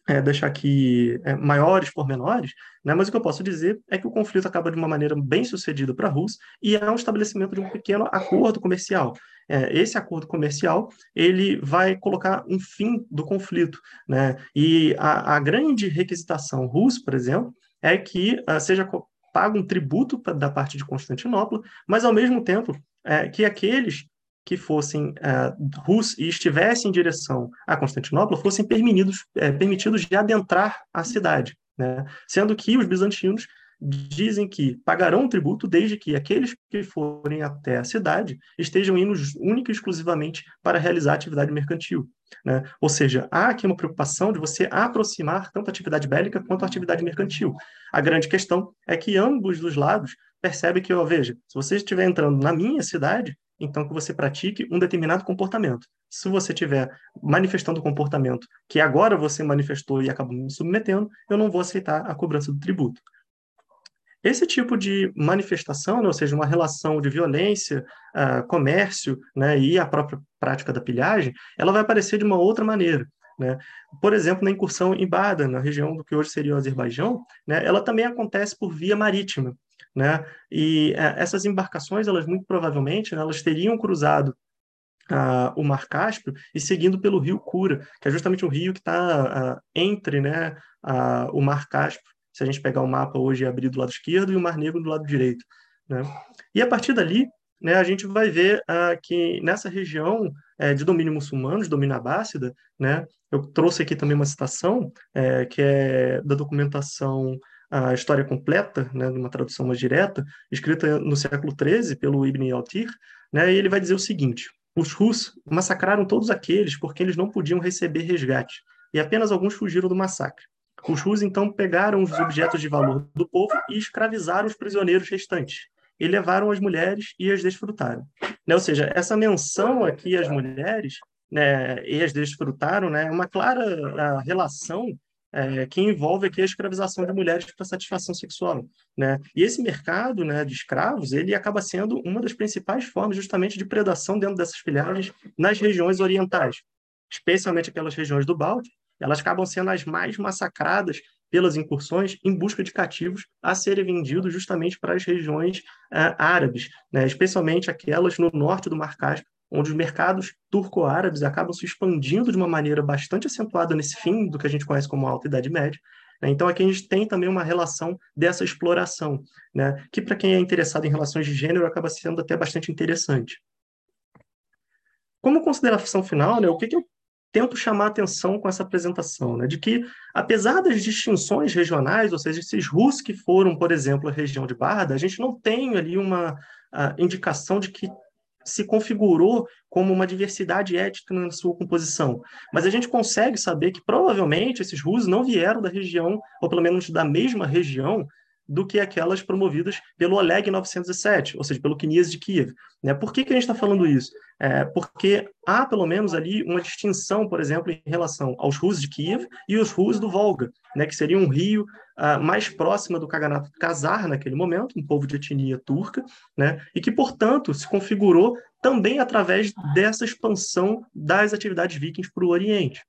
é, deixar aqui é, maiores pormenores, né? mas o que eu posso dizer é que o conflito acaba de uma maneira bem sucedida para a Rússia e é um estabelecimento de um pequeno acordo comercial. É, esse acordo comercial ele vai colocar um fim do conflito, né? E a, a grande requisitação russa, por exemplo, é que uh, seja pago um tributo da parte de Constantinopla, mas ao mesmo tempo é, que aqueles que fossem uh, russos e estivessem em direção a Constantinopla fossem permitidos, é, permitidos de adentrar a cidade, né? sendo que os bizantinos dizem que pagarão tributo desde que aqueles que forem até a cidade estejam indo única e exclusivamente para realizar atividade mercantil. Né? Ou seja, há aqui uma preocupação de você aproximar tanto a atividade bélica quanto a atividade mercantil. A grande questão é que ambos os lados percebem que, ó, veja, se você estiver entrando na minha cidade, então que você pratique um determinado comportamento. Se você estiver manifestando um comportamento que agora você manifestou e acabou me submetendo, eu não vou aceitar a cobrança do tributo. Esse tipo de manifestação, né, ou seja, uma relação de violência, uh, comércio né, e a própria prática da pilhagem, ela vai aparecer de uma outra maneira. Né? Por exemplo, na incursão em Bada, na região do que hoje seria o Azerbaijão, né, ela também acontece por via marítima. Né? E uh, essas embarcações, elas muito provavelmente, né, elas teriam cruzado uh, o Mar Cáspio e seguindo pelo rio Kura, que é justamente o rio que está uh, entre né, o Mar Cáspio se a gente pegar o mapa hoje e abrir do lado esquerdo e o Mar Negro do lado direito. Né? E a partir dali, né, a gente vai ver uh, que nessa região é, de domínio muçulmano, de domínio abássida, né, eu trouxe aqui também uma citação é, que é da documentação a História Completa, né, uma tradução mais direta, escrita no século XIII pelo Ibn Altir, né, e ele vai dizer o seguinte: os russos massacraram todos aqueles porque eles não podiam receber resgate, e apenas alguns fugiram do massacre. Os Rus, então, pegaram os objetos de valor do povo e escravizaram os prisioneiros restantes. E levaram as mulheres e as desfrutaram. Né? Ou seja, essa menção aqui às mulheres né, e as desfrutaram né, é uma clara relação é, que envolve aqui a escravização de mulheres para satisfação sexual, né? E esse mercado, né, de escravos, ele acaba sendo uma das principais formas justamente de predação dentro dessas filhagens nas regiões orientais, especialmente aquelas regiões do Báltico, elas acabam sendo as mais massacradas pelas incursões em busca de cativos a serem vendidos justamente para as regiões uh, árabes, né? especialmente aquelas no norte do Mar Cáspio, onde os mercados turco-árabes acabam se expandindo de uma maneira bastante acentuada nesse fim do que a gente conhece como Alta Idade Média. Né? Então, aqui a gente tem também uma relação dessa exploração, né? que para quem é interessado em relações de gênero acaba sendo até bastante interessante. Como consideração final, né, o que, que eu tento chamar atenção com essa apresentação, né, de que, apesar das distinções regionais, ou seja, esses russos que foram, por exemplo, a região de Barda, a gente não tem ali uma indicação de que se configurou como uma diversidade étnica na sua composição. Mas a gente consegue saber que provavelmente esses russos não vieram da região, ou pelo menos da mesma região, do que aquelas promovidas pelo Oleg 907, ou seja, pelo Kniaz de Kiev. Né? Por que, que a gente está falando isso? É porque há, pelo menos, ali uma distinção, por exemplo, em relação aos russos de Kiev e os russos do Volga, né? que seria um rio uh, mais próximo do Kaganato Khazar naquele momento, um povo de etnia turca, né? e que, portanto, se configurou também através dessa expansão das atividades vikings para o Oriente.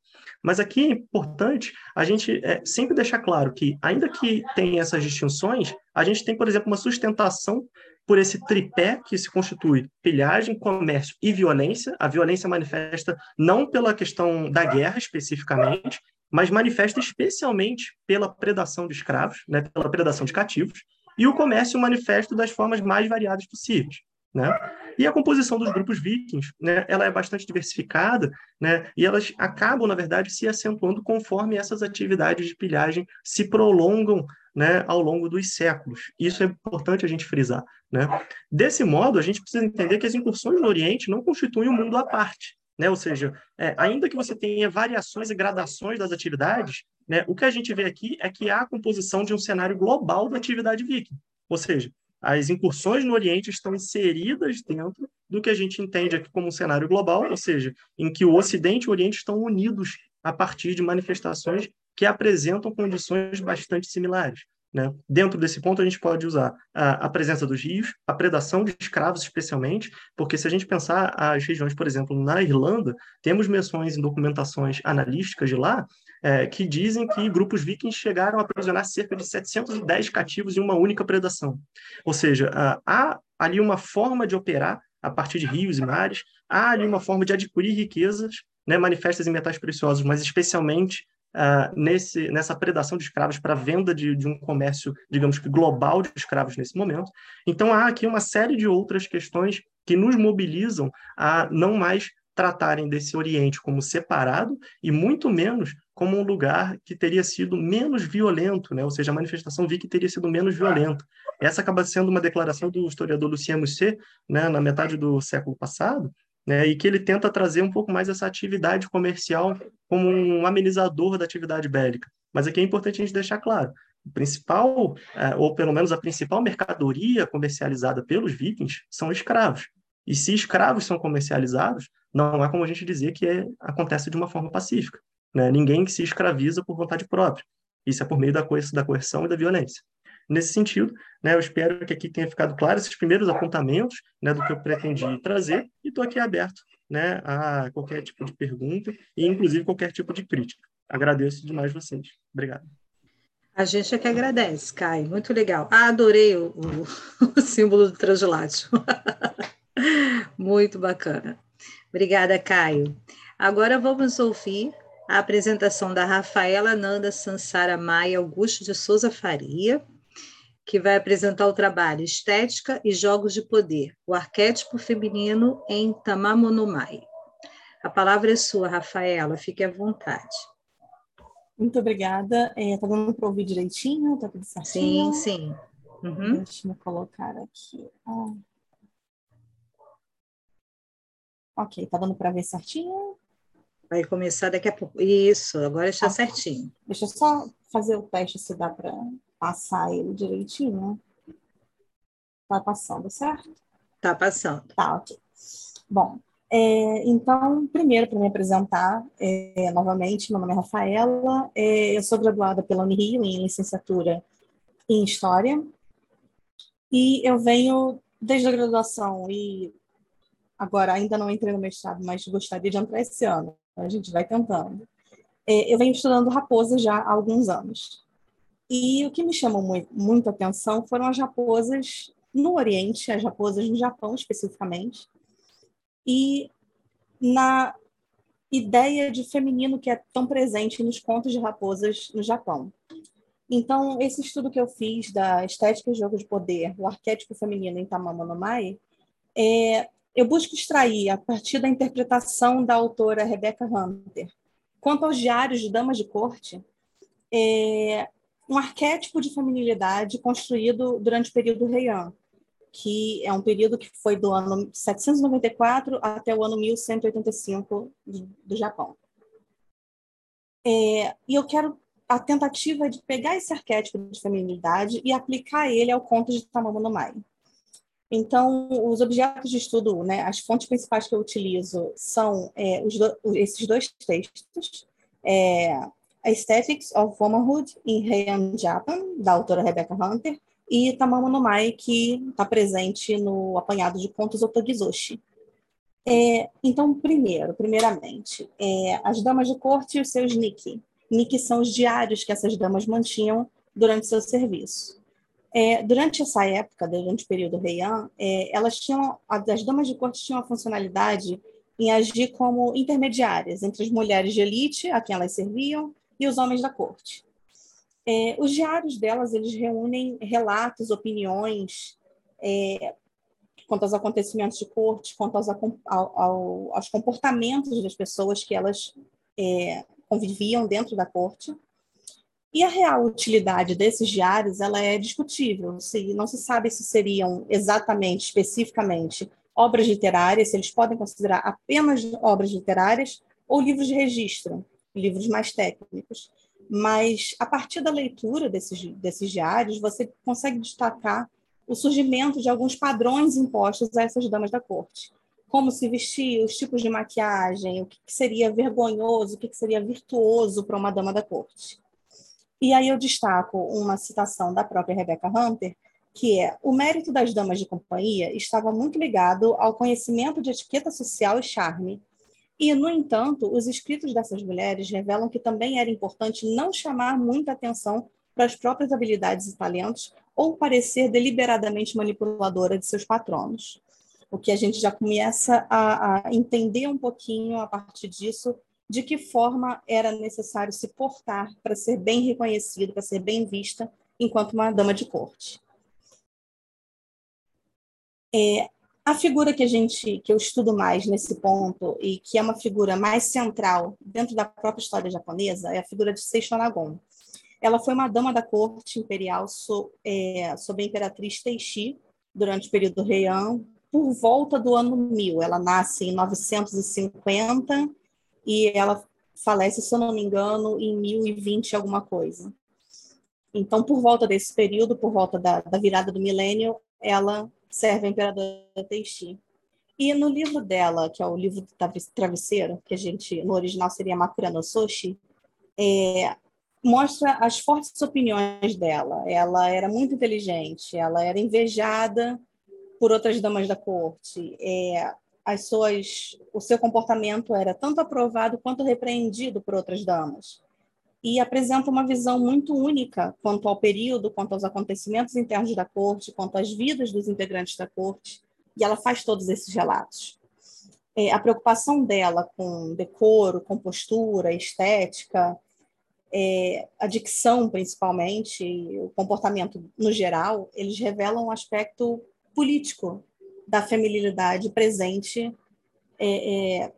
Mas aqui é importante a gente é, sempre deixar claro que, ainda que tenha essas distinções, a gente tem, por exemplo, uma sustentação por esse tripé que se constitui pilhagem, comércio e violência. A violência manifesta não pela questão da guerra especificamente, mas manifesta especialmente pela predação de escravos, né, pela predação de cativos, e o comércio manifesta das formas mais variadas possíveis. Né? E a composição dos grupos vikings, né, ela é bastante diversificada, né, e elas acabam, na verdade, se acentuando conforme essas atividades de pilhagem se prolongam né, ao longo dos séculos. Isso é importante a gente frisar. Né? Desse modo, a gente precisa entender que as incursões no Oriente não constituem um mundo à parte. Né? Ou seja, é, ainda que você tenha variações e gradações das atividades, né, o que a gente vê aqui é que há a composição de um cenário global da atividade viking. Ou seja, as incursões no Oriente estão inseridas dentro do que a gente entende aqui como um cenário global, ou seja, em que o Ocidente e o Oriente estão unidos a partir de manifestações que apresentam condições bastante similares. Né? Dentro desse ponto, a gente pode usar a, a, presença dos rios, a predação de escravos, especialmente, porque se a gente pensar as regiões, por exemplo, na Irlanda, temos menções em documentações analísticas de lá é, que dizem que grupos vikings chegaram a aprisionar cerca de 710 cativos em uma única predação. Ou seja, há ali uma forma de operar a partir de rios e mares, há ali uma forma de adquirir riquezas né, manifestas em metais preciosos, mas especialmente uh, nesse, nessa predação de escravos para venda de, de, um comércio, digamos que global de escravos nesse momento. Então, há aqui uma série de outras questões que nos mobilizam a não mais tratarem desse Oriente como separado e muito menos como um lugar que teria sido menos violento, né? ou seja, a manifestação vi que teria sido menos violenta. Essa acaba sendo uma declaração do historiador Lucien Musset, né, na metade do século passado, né, e que ele tenta trazer um pouco mais essa atividade comercial como um amenizador da atividade bélica. Mas aqui é importante a gente deixar claro, o principal, é, ou pelo menos a principal mercadoria comercializada pelos vikings são escravos. E se escravos são comercializados, não há como a gente dizer que é, acontece de uma forma pacífica. Né? Ninguém se escraviza por vontade própria. Isso é por meio da, co da coerção e da violência. Nesse sentido, né, eu espero que aqui tenha ficado claro esses primeiros apontamentos né, do que eu pretendi trazer e estou aqui aberto né, a qualquer tipo de pergunta e, inclusive, qualquer tipo de crítica. Agradeço demais vocês. Obrigado. A gente é que agradece, Caio. Muito legal. Ah, adorei o, o, o símbolo do translátil. Muito bacana. Obrigada, Caio. Agora vamos ouvir a apresentação da Rafaela Nanda Sansara Maia Augusto de Souza Faria, que vai apresentar o trabalho Estética e Jogos de Poder, o arquétipo feminino em Tamamonomai. A palavra é sua, Rafaela, fique à vontade. Muito obrigada. Está é, tá dando para ouvir direitinho? Está tudo certinho? Sim, sim. Uhum. Deixa eu colocar aqui. Ah. Ok, está dando para ver certinho? Vai começar daqui a pouco. Isso, agora está ah, certinho. Deixa eu só fazer o teste se dá para passar ele direitinho. Tá passando, certo? Tá passando. Tá, ok. Bom, é, então, primeiro, para me apresentar é, novamente, meu nome é Rafaela, é, eu sou graduada pela Unirio em licenciatura em História, e eu venho desde a graduação e agora ainda não entrei no mestrado, mas gostaria de entrar esse ano, a gente vai tentando. É, eu venho estudando raposa já há alguns anos. E o que me chamou muito, muito atenção foram as raposas no Oriente, as raposas no Japão especificamente, e na ideia de feminino que é tão presente nos contos de raposas no Japão. Então, esse estudo que eu fiz da estética e jogo de poder, o arquétipo feminino em Tamama no Mai, é, eu busco extrair, a partir da interpretação da autora Rebecca Hunter, quanto aos diários de damas de corte, é, um arquétipo de feminilidade construído durante o período Heian, que é um período que foi do ano 794 até o ano 1185 do Japão. É, e eu quero a tentativa de pegar esse arquétipo de feminilidade e aplicar ele ao conto de Tamamo no Mai. Então, os objetos de estudo, né, as fontes principais que eu utilizo são é, do, esses dois textos, é, Aesthetics of Womanhood in Heian Japan, da autora Rebecca Hunter, e Tamamo no Mai, que está presente no apanhado de contos Otogizoshi, É, então, primeiro, primeiramente, é, as damas de corte e os seus nick. Nick são os diários que essas damas mantinham durante seu serviço. É, durante essa época, durante o período Heian, é, elas tinham, as damas de corte tinham a funcionalidade em agir como intermediárias entre as mulheres de elite a quem elas serviam e os homens da corte. É, os diários delas eles reúnem relatos, opiniões é, quanto aos acontecimentos de corte, quanto aos, ao, ao, aos comportamentos das pessoas que elas é, conviviam dentro da corte. E a real utilidade desses diários ela é discutível. Não se sabe se seriam exatamente, especificamente, obras literárias, se eles podem considerar apenas obras literárias ou livros de registro, livros mais técnicos. Mas, a partir da leitura desses, desses diários, você consegue destacar o surgimento de alguns padrões impostos a essas damas da corte. Como se vestir, os tipos de maquiagem, o que seria vergonhoso, o que seria virtuoso para uma dama da corte. E aí eu destaco uma citação da própria Rebecca Hunter, que é: o mérito das damas de companhia estava muito ligado ao conhecimento de etiqueta social e charme. E, no entanto, os escritos dessas mulheres revelam que também era importante não chamar muita atenção para as próprias habilidades e talentos ou parecer deliberadamente manipuladora de seus patronos. O que a gente já começa a, a entender um pouquinho a partir disso de que forma era necessário se portar para ser bem reconhecido, para ser bem vista enquanto uma dama de corte. É, a figura que a gente que eu estudo mais nesse ponto e que é uma figura mais central dentro da própria história japonesa é a figura de Seishonagon. Ela foi uma dama da corte imperial so, é, sob a imperatriz Teishi durante o período Heian, por volta do ano 1000. Ela nasce em 950 e ela falece, se eu não me engano, em 1020 alguma coisa. Então, por volta desse período, por volta da, da virada do milênio, ela serve a imperadora Teixi. E no livro dela, que é o livro do travesseiro, que a gente no original seria Makura no Soshi, é, mostra as fortes opiniões dela. Ela era muito inteligente, ela era invejada por outras damas da corte. É, as suas, o seu comportamento era tanto aprovado quanto repreendido por outras damas. E apresenta uma visão muito única quanto ao período, quanto aos acontecimentos internos da corte, quanto às vidas dos integrantes da corte, e ela faz todos esses relatos. É, a preocupação dela com decoro, compostura, estética, é, a dicção, principalmente, o comportamento no geral, eles revelam um aspecto político da feminilidade presente é, é,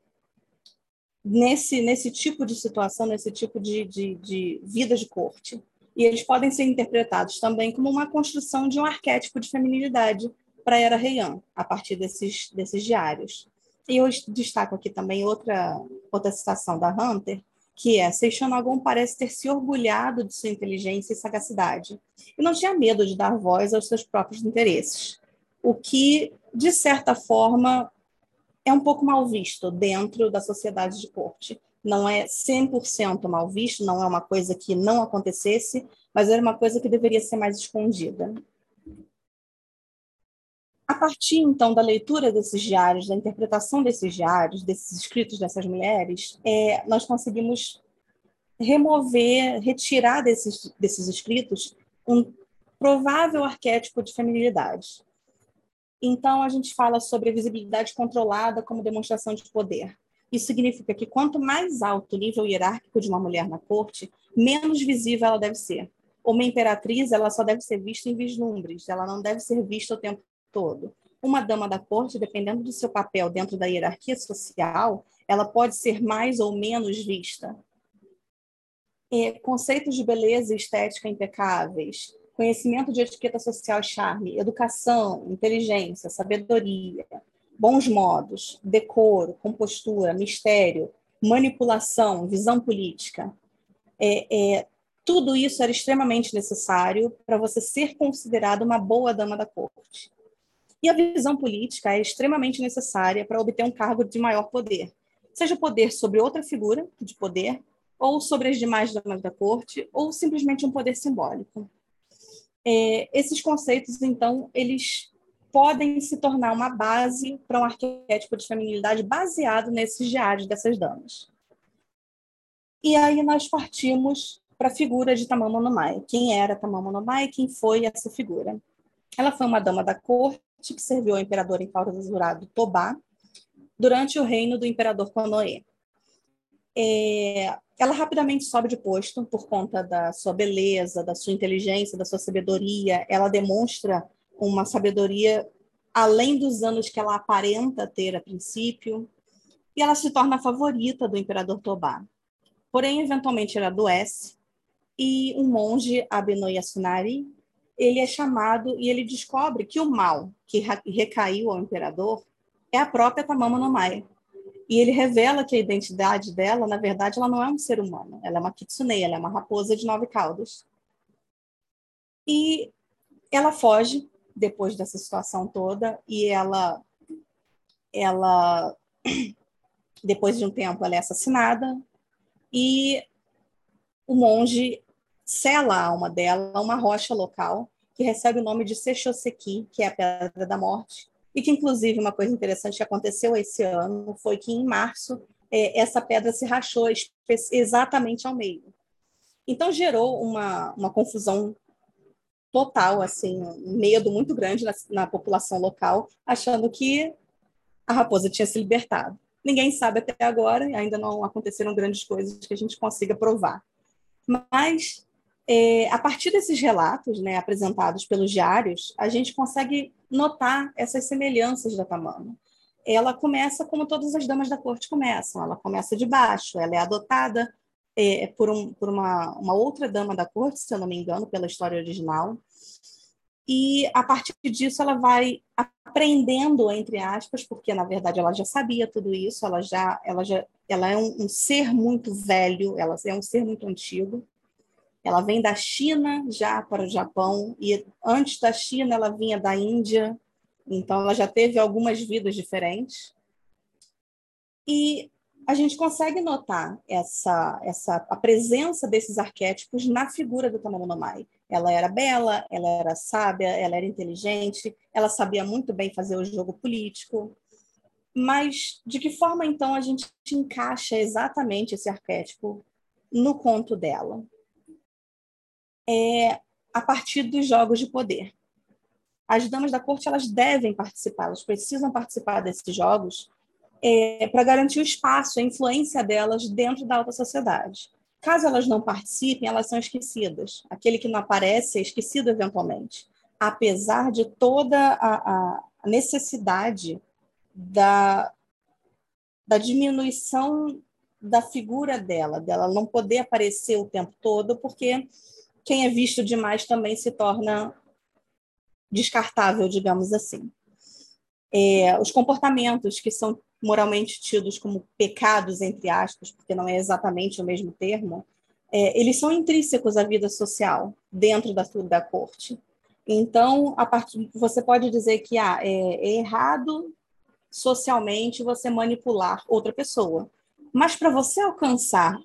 nesse, nesse tipo de situação, nesse tipo de, de, de vida de corte. E eles podem ser interpretados também como uma construção de um arquétipo de feminilidade para a era Heian, a partir desses, desses diários. E eu destaco aqui também outra, outra citação da Hunter, que é Seixonagon parece ter se orgulhado de sua inteligência e sagacidade, e não tinha medo de dar voz aos seus próprios interesses o que, de certa forma, é um pouco mal visto dentro da sociedade de corte. Não é 100% mal visto, não é uma coisa que não acontecesse, mas era uma coisa que deveria ser mais escondida. A partir, então, da leitura desses diários, da interpretação desses diários, desses escritos dessas mulheres, é, nós conseguimos remover, retirar desses, desses escritos um provável arquétipo de feminilidade. Então, a gente fala sobre a visibilidade controlada como demonstração de poder. Isso significa que quanto mais alto o nível hierárquico de uma mulher na corte, menos visível ela deve ser. Uma imperatriz, ela só deve ser vista em vislumbres, ela não deve ser vista o tempo todo. Uma dama da corte, dependendo do seu papel dentro da hierarquia social, ela pode ser mais ou menos vista. É, conceitos de beleza e estética impecáveis, conhecimento de etiqueta social e charme, educação, inteligência, sabedoria, bons modos, decoro, compostura, mistério, manipulação, visão política. É, é, tudo isso era extremamente necessário para você ser considerado uma boa dama da corte. E a visão política é extremamente necessária para obter um cargo de maior poder, seja poder sobre outra figura de poder, ou sobre as demais damas da corte, ou simplesmente um poder simbólico. É, esses conceitos, então, eles podem se tornar uma base para um arquétipo de feminilidade baseado nesses diários dessas damas. E aí nós partimos para a figura de Tamamo no Mai. Quem era Tamamo no Mai? Quem foi essa figura? Ela foi uma dama da corte que serviu ao imperador enclausurado Tobá durante o reino do imperador Konoe. É, ela rapidamente sobe de posto por conta da sua beleza, da sua inteligência, da sua sabedoria. Ela demonstra uma sabedoria além dos anos que ela aparenta ter a princípio, e ela se torna a favorita do imperador Tobá. Porém, eventualmente ela adoece e um monge, Abeno Yasunari, ele é chamado e ele descobre que o mal que recaiu ao imperador é a própria Tamama no Mai. E ele revela que a identidade dela, na verdade, ela não é um ser humano, ela é uma kitsune, ela é uma raposa de nove caudas. E ela foge depois dessa situação toda e ela ela depois de um tempo ela é assassinada e o monge sela a alma dela a uma rocha local que recebe o nome de Sechoseki, que é a Pedra da Morte, e que, inclusive, uma coisa interessante que aconteceu esse ano foi que, em março, é, essa pedra se rachou exatamente ao meio. Então, gerou uma, uma confusão total, assim, um medo muito grande na, na população local, achando que a raposa tinha se libertado. Ninguém sabe até agora, ainda não aconteceram grandes coisas que a gente consiga provar. Mas, é, a partir desses relatos né, apresentados pelos diários, a gente consegue notar essas semelhanças da Tamama. Ela começa como todas as damas da corte começam, ela começa de baixo, ela é adotada é, por, um, por uma, uma outra dama da corte, se eu não me engano, pela história original, e a partir disso ela vai aprendendo entre aspas porque na verdade ela já sabia tudo isso ela já ela já ela é um, um, ser muito velho ela é um ser muito antigo ela vem da China já para o Japão e antes da China ela vinha da Índia então ela já teve algumas vidas diferentes e a gente consegue notar essa essa a presença desses arquétipos na figura do Tamamo no Mai ela era bela, ela era sábia, ela era inteligente, ela sabia muito bem fazer o jogo político. Mas de que forma então a gente encaixa exatamente esse arquétipo no conto dela? É a partir dos jogos de poder. As damas da corte elas devem participar, elas precisam participar desses jogos é, para garantir o espaço, a influência delas dentro da alta sociedade. Caso elas não participem, elas são esquecidas. Aquele que não aparece é esquecido eventualmente, apesar de toda a, a necessidade da, da diminuição da figura dela, dela não poder aparecer o tempo todo, porque quem é visto demais também se torna descartável, digamos assim. É, os comportamentos que são moralmente tidos como pecados, entre aspas, porque não é exatamente o mesmo termo, é, eles são intrínsecos à vida social dentro da, da corte. Então, a partir, você pode dizer que ah, é, é errado socialmente você manipular outra pessoa. Mas para você alcançar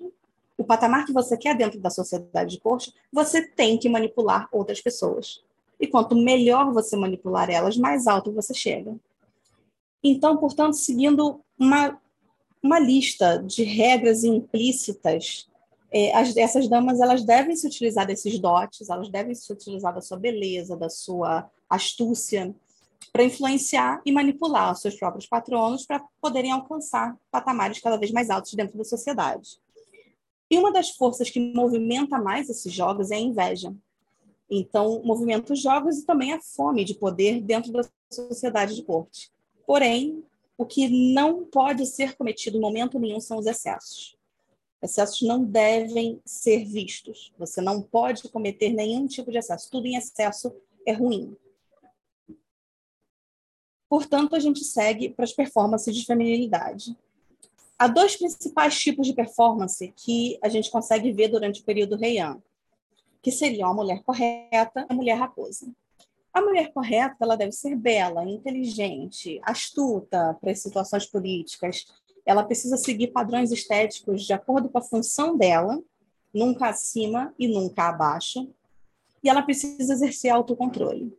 o patamar que você quer dentro da sociedade de corte, você tem que manipular outras pessoas. E quanto melhor você manipular elas, mais alto você chega. Então, portanto, seguindo uma, uma lista de regras implícitas, é, as, essas damas elas devem se utilizar desses dotes, elas devem se utilizar da sua beleza, da sua astúcia, para influenciar e manipular os seus próprios patronos para poderem alcançar patamares cada vez mais altos dentro da sociedade. E uma das forças que movimenta mais esses jogos é a inveja. Então, movimenta os jogos e também a fome de poder dentro da sociedade de corte. Porém, o que não pode ser cometido em momento nenhum são os excessos. Excessos não devem ser vistos. Você não pode cometer nenhum tipo de excesso. Tudo em excesso é ruim. Portanto, a gente segue para as performances de feminilidade. Há dois principais tipos de performance que a gente consegue ver durante o período Heian, que seriam a mulher correta e a mulher raposa. A mulher correta ela deve ser bela, inteligente, astuta para as situações políticas. Ela precisa seguir padrões estéticos de acordo com a função dela, nunca acima e nunca abaixo. E ela precisa exercer autocontrole.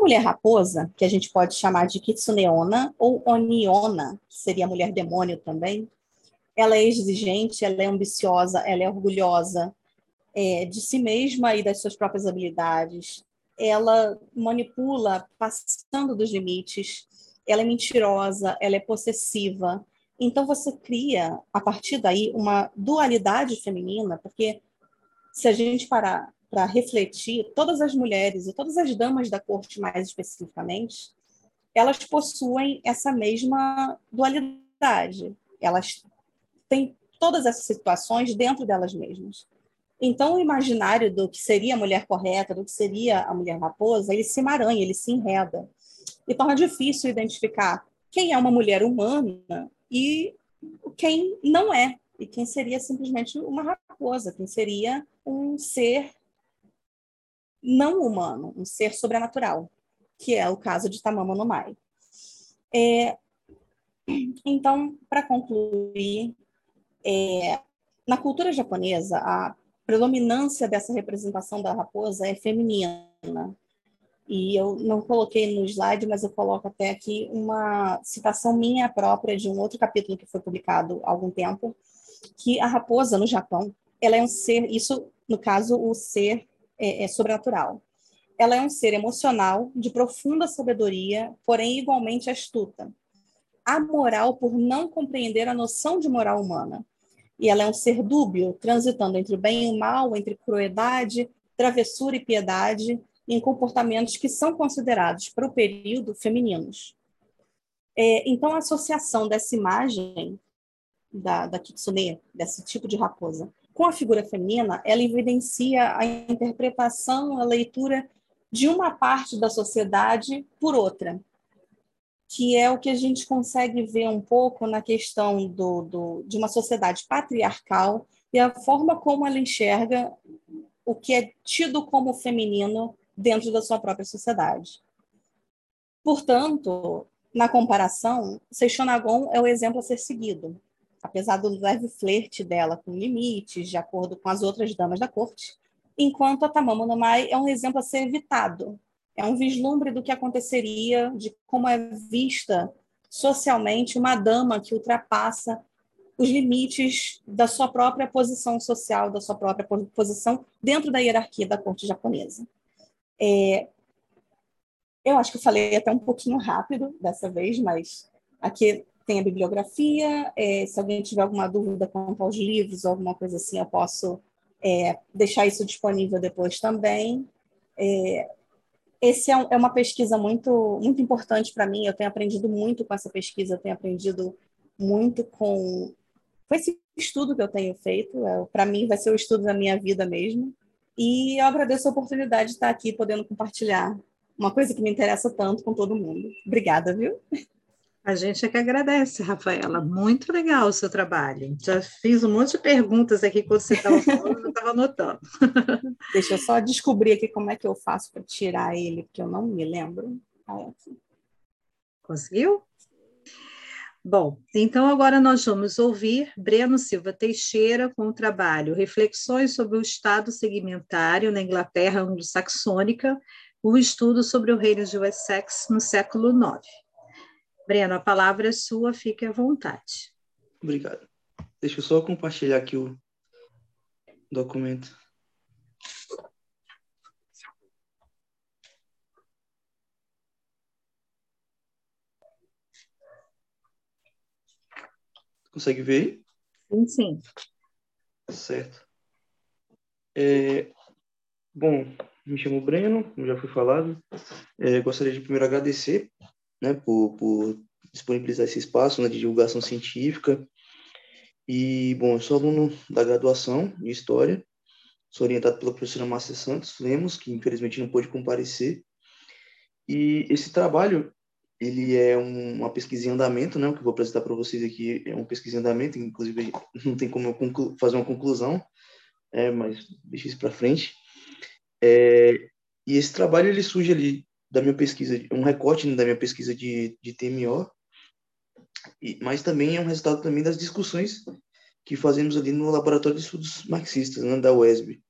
A mulher raposa, que a gente pode chamar de kitsuneona ou oniona, que seria mulher demônio também, ela é exigente, ela é ambiciosa, ela é orgulhosa é, de si mesma e das suas próprias habilidades. Ela manipula passando dos limites. Ela é mentirosa, ela é possessiva. Então você cria a partir daí uma dualidade feminina, porque se a gente parar para refletir, todas as mulheres e todas as damas da corte, mais especificamente, elas possuem essa mesma dualidade. Elas têm todas essas situações dentro delas mesmas. Então, o imaginário do que seria a mulher correta, do que seria a mulher raposa, ele se emaranha, ele se enreda. E torna difícil identificar quem é uma mulher humana e quem não é, e quem seria simplesmente uma raposa, quem seria um ser não humano, um ser sobrenatural, que é o caso de Tamama no Mai. É, então, para concluir, é, na cultura japonesa, a predominância dessa representação da raposa é feminina. E eu não coloquei no slide, mas eu coloco até aqui uma citação minha própria de um outro capítulo que foi publicado há algum tempo, que a raposa no Japão, ela é um ser, isso no caso o ser é, é sobrenatural. Ela é um ser emocional, de profunda sabedoria, porém igualmente astuta. Amoral por não compreender a noção de moral humana. E ela é um ser dúbio, transitando entre o bem e o mal, entre crueldade, travessura e piedade, em comportamentos que são considerados, para o período, femininos. É, então, a associação dessa imagem da, da kitsune, desse tipo de raposa, com a figura feminina, ela evidencia a interpretação, a leitura de uma parte da sociedade por outra, que é o que a gente consegue ver um pouco na questão do, do, de uma sociedade patriarcal e a forma como ela enxerga o que é tido como feminino dentro da sua própria sociedade. Portanto, na comparação, Seixonagon é o exemplo a ser seguido apesar do leve flerte dela com limites, de acordo com as outras damas da corte, enquanto a Tamamo no Mai é um exemplo a ser evitado. É um vislumbre do que aconteceria, de como é vista socialmente uma dama que ultrapassa os limites da sua própria posição social, da sua própria posição dentro da hierarquia da corte japonesa. É, eu acho que falei até um pouquinho rápido dessa vez, mas aqui tem a bibliografia. É, se alguém tiver alguma dúvida quanto aos livros ou alguma coisa assim, eu posso é, deixar isso disponível depois também. É, esse é, é, uma pesquisa muito, muito importante para mim. Eu tenho aprendido muito com essa pesquisa, eu tenho aprendido muito com, com esse estudo que eu tenho feito. É, para mim, vai ser o estudo da minha vida mesmo. E eu agradeço a oportunidade de estar aqui podendo compartilhar uma coisa que me interessa tanto com todo mundo. Obrigada, viu? A gente é que agradece, Rafaela. Muito legal o seu trabalho. Já fiz um monte de perguntas aqui quando você estava falando, eu estava anotando. Deixa eu só descobrir aqui como é que eu faço para tirar ele, porque eu não me lembro. Conseguiu? Bom, então agora nós vamos ouvir Breno Silva Teixeira com o trabalho Reflexões sobre o Estado Segmentário na Inglaterra Anglo-Saxônica, um estudo sobre o reino de Wessex no século IX. Breno, a palavra é sua, fique à vontade. Obrigado. Deixa eu só compartilhar aqui o documento. Consegue ver? Sim, sim. Certo. É, bom, me chamo Breno, como já foi falado. É, gostaria de primeiro agradecer né, por, por disponibilizar esse espaço né, de divulgação científica. E, bom, eu sou aluno da graduação de História, sou orientado pela professora Márcia Santos Lemos, que infelizmente não pôde comparecer. E esse trabalho, ele é uma pesquisa em andamento, né, o que eu vou apresentar para vocês aqui é uma pesquisa em andamento, inclusive não tem como eu fazer uma conclusão, é, mas deixa isso para frente. É, e esse trabalho ele surge ali da minha pesquisa, um recorte né, da minha pesquisa de, de TMO, e, mas também é um resultado também das discussões que fazemos ali no Laboratório de Estudos Marxistas, né, da UESB,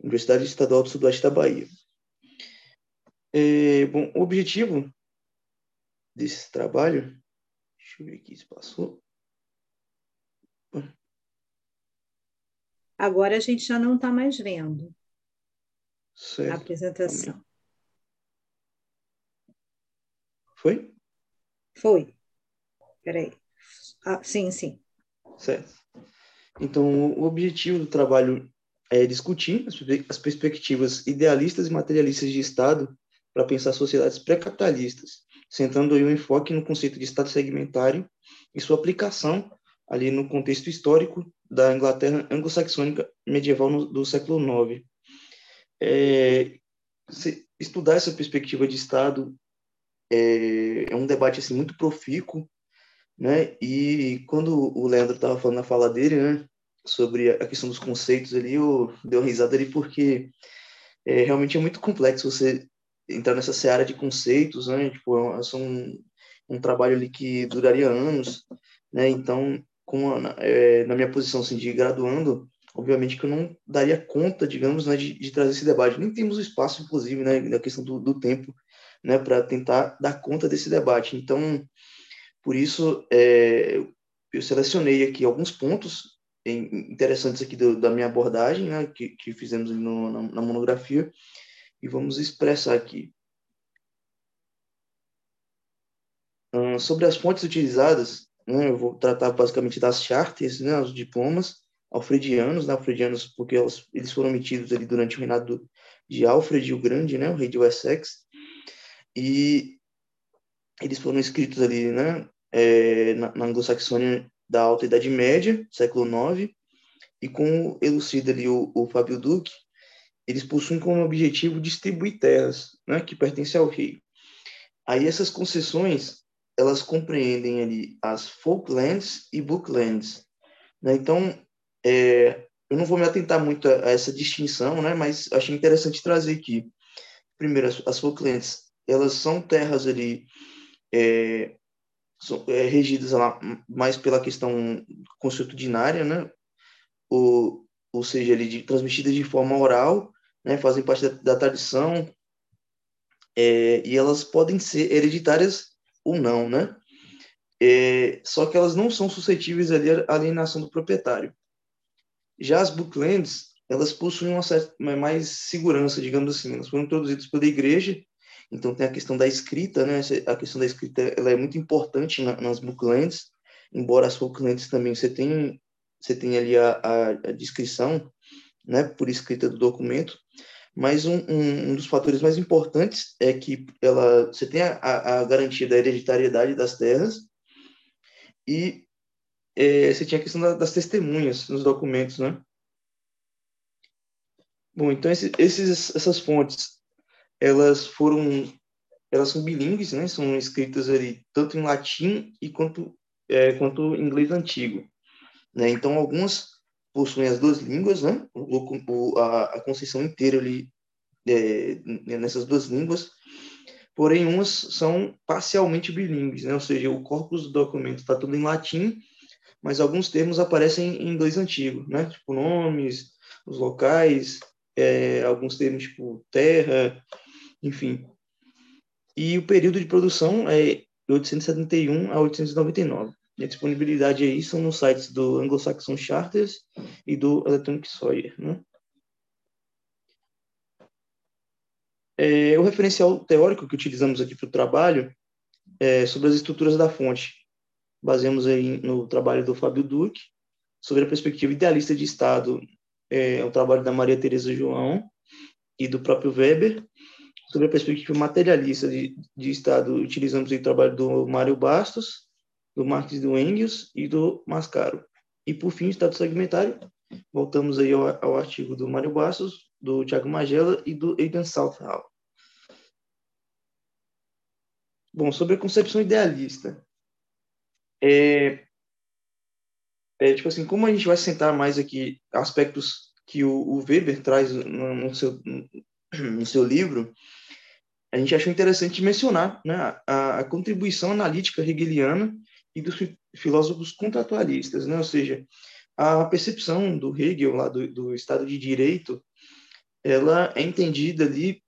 Universidade Estadual do Sudoeste da Bahia. É, bom, o objetivo desse trabalho, deixa eu ver aqui se passou. Agora a gente já não está mais vendo certo. a apresentação. Foi? Foi. Peraí. Ah, sim, sim. Certo. Então, o objetivo do trabalho é discutir as perspectivas idealistas e materialistas de Estado para pensar sociedades pré-capitalistas, centrando aí o um enfoque no conceito de Estado segmentário e sua aplicação ali no contexto histórico da Inglaterra anglo-saxônica medieval no, do século IX. É, estudar essa perspectiva de Estado é, é um debate assim muito profícuo, né? E quando o Leandro estava falando na fala dele, né, sobre a questão dos conceitos ali, eu dei uma risada ali porque é, realmente é muito complexo você entrar nessa seara de conceitos, né? Tipo, é são um, um trabalho ali que duraria anos, né? Então, com a, é, na minha posição assim, de graduando, obviamente que eu não daria conta, digamos, né, de, de trazer esse debate. Nem temos espaço, inclusive, né, na questão do, do tempo, né, para tentar dar conta desse debate. Então, por isso, é, eu selecionei aqui alguns pontos interessantes aqui do, da minha abordagem, né, que, que fizemos no, na, na monografia, e vamos expressar aqui. Sobre as fontes utilizadas, né, eu vou tratar basicamente das charters, né, os diplomas alfredianos, né, alfredianos porque eles foram emitidos ali durante o reinado de Alfred o Grande, né, o rei de Wessex, e eles foram escritos ali, né, é, na, na anglo-saxônia da Alta Idade Média, século IX, e com elucida ali o, o Fábio Duque, eles possuem como objetivo distribuir terras, né, que pertencem ao rei. Aí essas concessões, elas compreendem ali as folklands e booklands. Né? Então, é, eu não vou me atentar muito a, a, essa distinção, né, mas achei interessante trazer aqui. Primeiro, as, as folklands, elas são terras ali é, são, é, regidas lá mais pela questão consuetudinária, né, ou, ou seja, ali de, transmitidas de forma oral, né, fazem parte da, da tradição, é, e elas podem ser hereditárias ou não, né? É, só que elas não são suscetíveis ali à alienação do proprietário. Já as booklands, elas possuem uma certa mais segurança, digamos assim. Elas foram introduzidas pela igreja, então tem a questão da escrita, né? A questão da escrita ela é muito importante na, nas booklands, embora as booklands também você tem você tem ali a, a, a descrição, né, por escrita do documento, mas um, um, um, dos fatores mais importantes é que ela, você tem a, a garantia da hereditariedade das terras e é, você tinha a questão da, das testemunhas nos documentos, né? Bom, então esse, esses, essas fontes, elas foram, elas são bilíngues, né? São escritas ali tanto em latim e quanto é, quanto em inglês antigo, né? Então algumas possuem as duas línguas, né? O, a, a Conceição inteira ali é, nessas duas línguas, porém umas são parcialmente bilíngues, né? Ou seja, o corpus do documento está tudo em latim, mas alguns termos aparecem em inglês antigo, né? Tipo nomes, os locais, é, alguns termos tipo terra, enfim. E o período de produção é de 871 a 899. E a disponibilidade aí são nos sites do Anglo-Saxon Charters e do Electronic Sawyer. Né? É, o referencial teórico que utilizamos aqui para o trabalho é sobre as estruturas da fonte. Baseamos aí no trabalho do Fábio Duque, sobre a perspectiva idealista de Estado, é, o trabalho da Maria Teresa João e do próprio Weber. Sobre a perspectiva materialista de, de Estado, utilizamos o trabalho do Mário Bastos, do Marx do Engels e do Mascaro. E, por fim, o Estado segmentário, voltamos aí ao, ao artigo do Mário Bastos, do Tiago Magela e do Aidan Southall. Bom, sobre a concepção idealista. É, é, tipo assim, como a gente vai sentar mais aqui aspectos que o, o Weber traz no, no, seu, no seu livro, a gente achou interessante mencionar né, a, a contribuição analítica hegeliana e dos filósofos contratualistas, né? ou seja, a percepção do Hegel lá do, do Estado de Direito, ela é entendida ali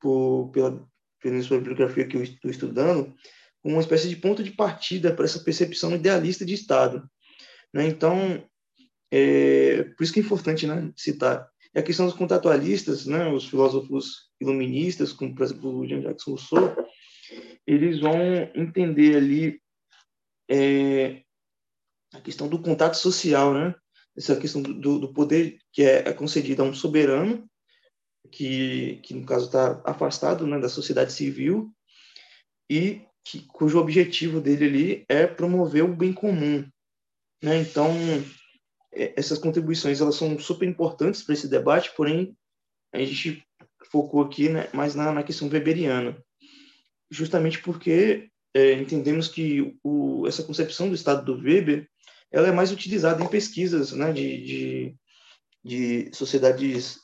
por, pela pela sua bibliografia que eu estou estudando, como uma espécie de ponto de partida para essa percepção idealista de Estado. Né? Então, é, por isso que é importante né, citar. É a questão dos contratualistas, né, os filósofos iluministas, como, por exemplo, o Jean-Jacques Rousseau, eles vão entender ali é, a questão do contato social, né? essa questão do, do poder que é, é concedido a um soberano, que, que no caso está afastado né, da sociedade civil, e que, cujo objetivo dele ali é promover o bem comum. Né? Então, essas contribuições elas são super importantes para esse debate, porém, a gente focou aqui né, mais na, na questão weberiana, justamente porque é, entendemos que o, essa concepção do Estado do Weber ela é mais utilizada em pesquisas né, de, de, de sociedades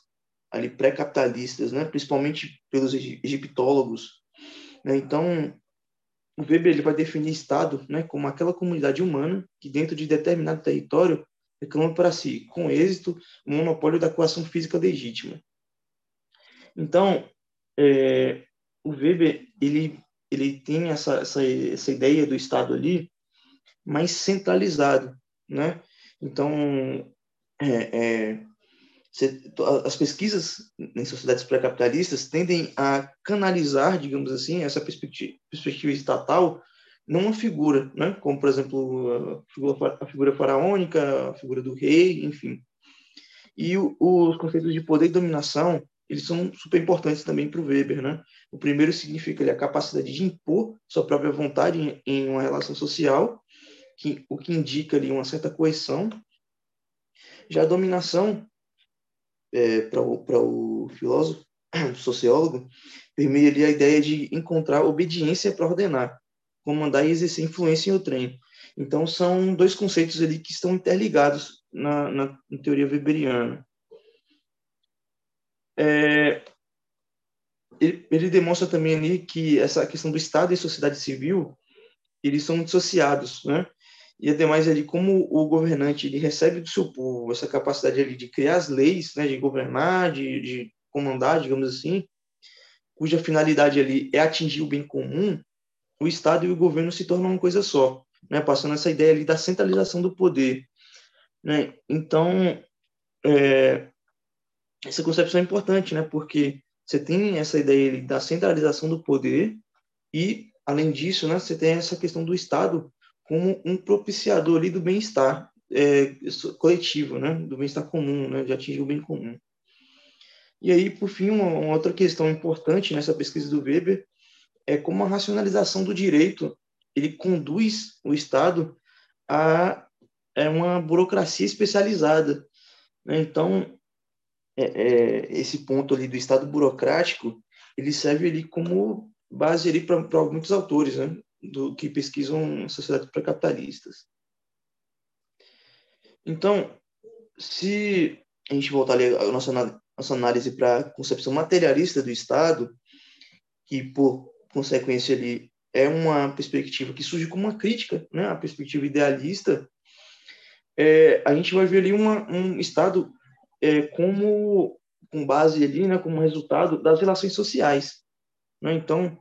ali pré-capitalistas, né, principalmente pelos egiptólogos. Né? Então, o Weber ele vai definir Estado né, como aquela comunidade humana que, dentro de determinado território, reclama para si, com êxito, o monopólio da coação física legítima. Então, é, o Weber ele, ele tem essa, essa, essa ideia do Estado ali mais centralizado, né? Então, é, é, as pesquisas em sociedades pré-capitalistas tendem a canalizar, digamos assim, essa perspectiva, perspectiva estatal numa figura, né? como, por exemplo, a figura, faraônica, a figura do rei, enfim. E o, os conceitos de poder e dominação, eles são super importantes também para o Weber. Né? O primeiro significa a capacidade de impor sua própria vontade em, em uma relação social, que, o que indica ali uma certa coerção. Já a dominação é, para o filósofo, sociólogo, permeia ali a ideia de encontrar obediência para ordenar, comandar e exercer influência em outro trem. Então, são dois conceitos ali que estão interligados na, na, na teoria weberiana. É, ele, ele, demonstra também ali que essa questão do Estado e sociedade civil, eles são dissociados, né? e ademais ali como o governante ele recebe do seu povo essa capacidade ali de criar as leis, né, de governar, de, de comandar, digamos assim, cuja finalidade ali é atingir o bem comum, o Estado e o governo se tornam uma coisa só, né, passando essa ideia ali da centralização do poder, né? Então, é, essa concepção é importante, né, porque você tem essa ideia ali da centralização do poder e além disso, né, você tem essa questão do Estado como um propiciador ali do bem-estar é, coletivo, né? do bem-estar comum, né? de atingir o bem comum. E aí, por fim, uma, uma, outra questão importante nessa pesquisa do Weber é como a racionalização do direito ele conduz o Estado a é uma burocracia especializada. Né? Então, é, é, esse ponto ali do Estado burocrático, ele serve ali como base ali para muitos autores, né? do que pesquisam sociedades pré-capitalistas. Então, se a gente voltar ali a nossa, nossa análise para a concepção materialista do Estado, que por consequência ali é uma perspectiva que surge como uma crítica, né, a perspectiva idealista, é, a gente vai ver ali uma, um Estado é, como com base ali, né, como resultado das relações sociais. Né? Então,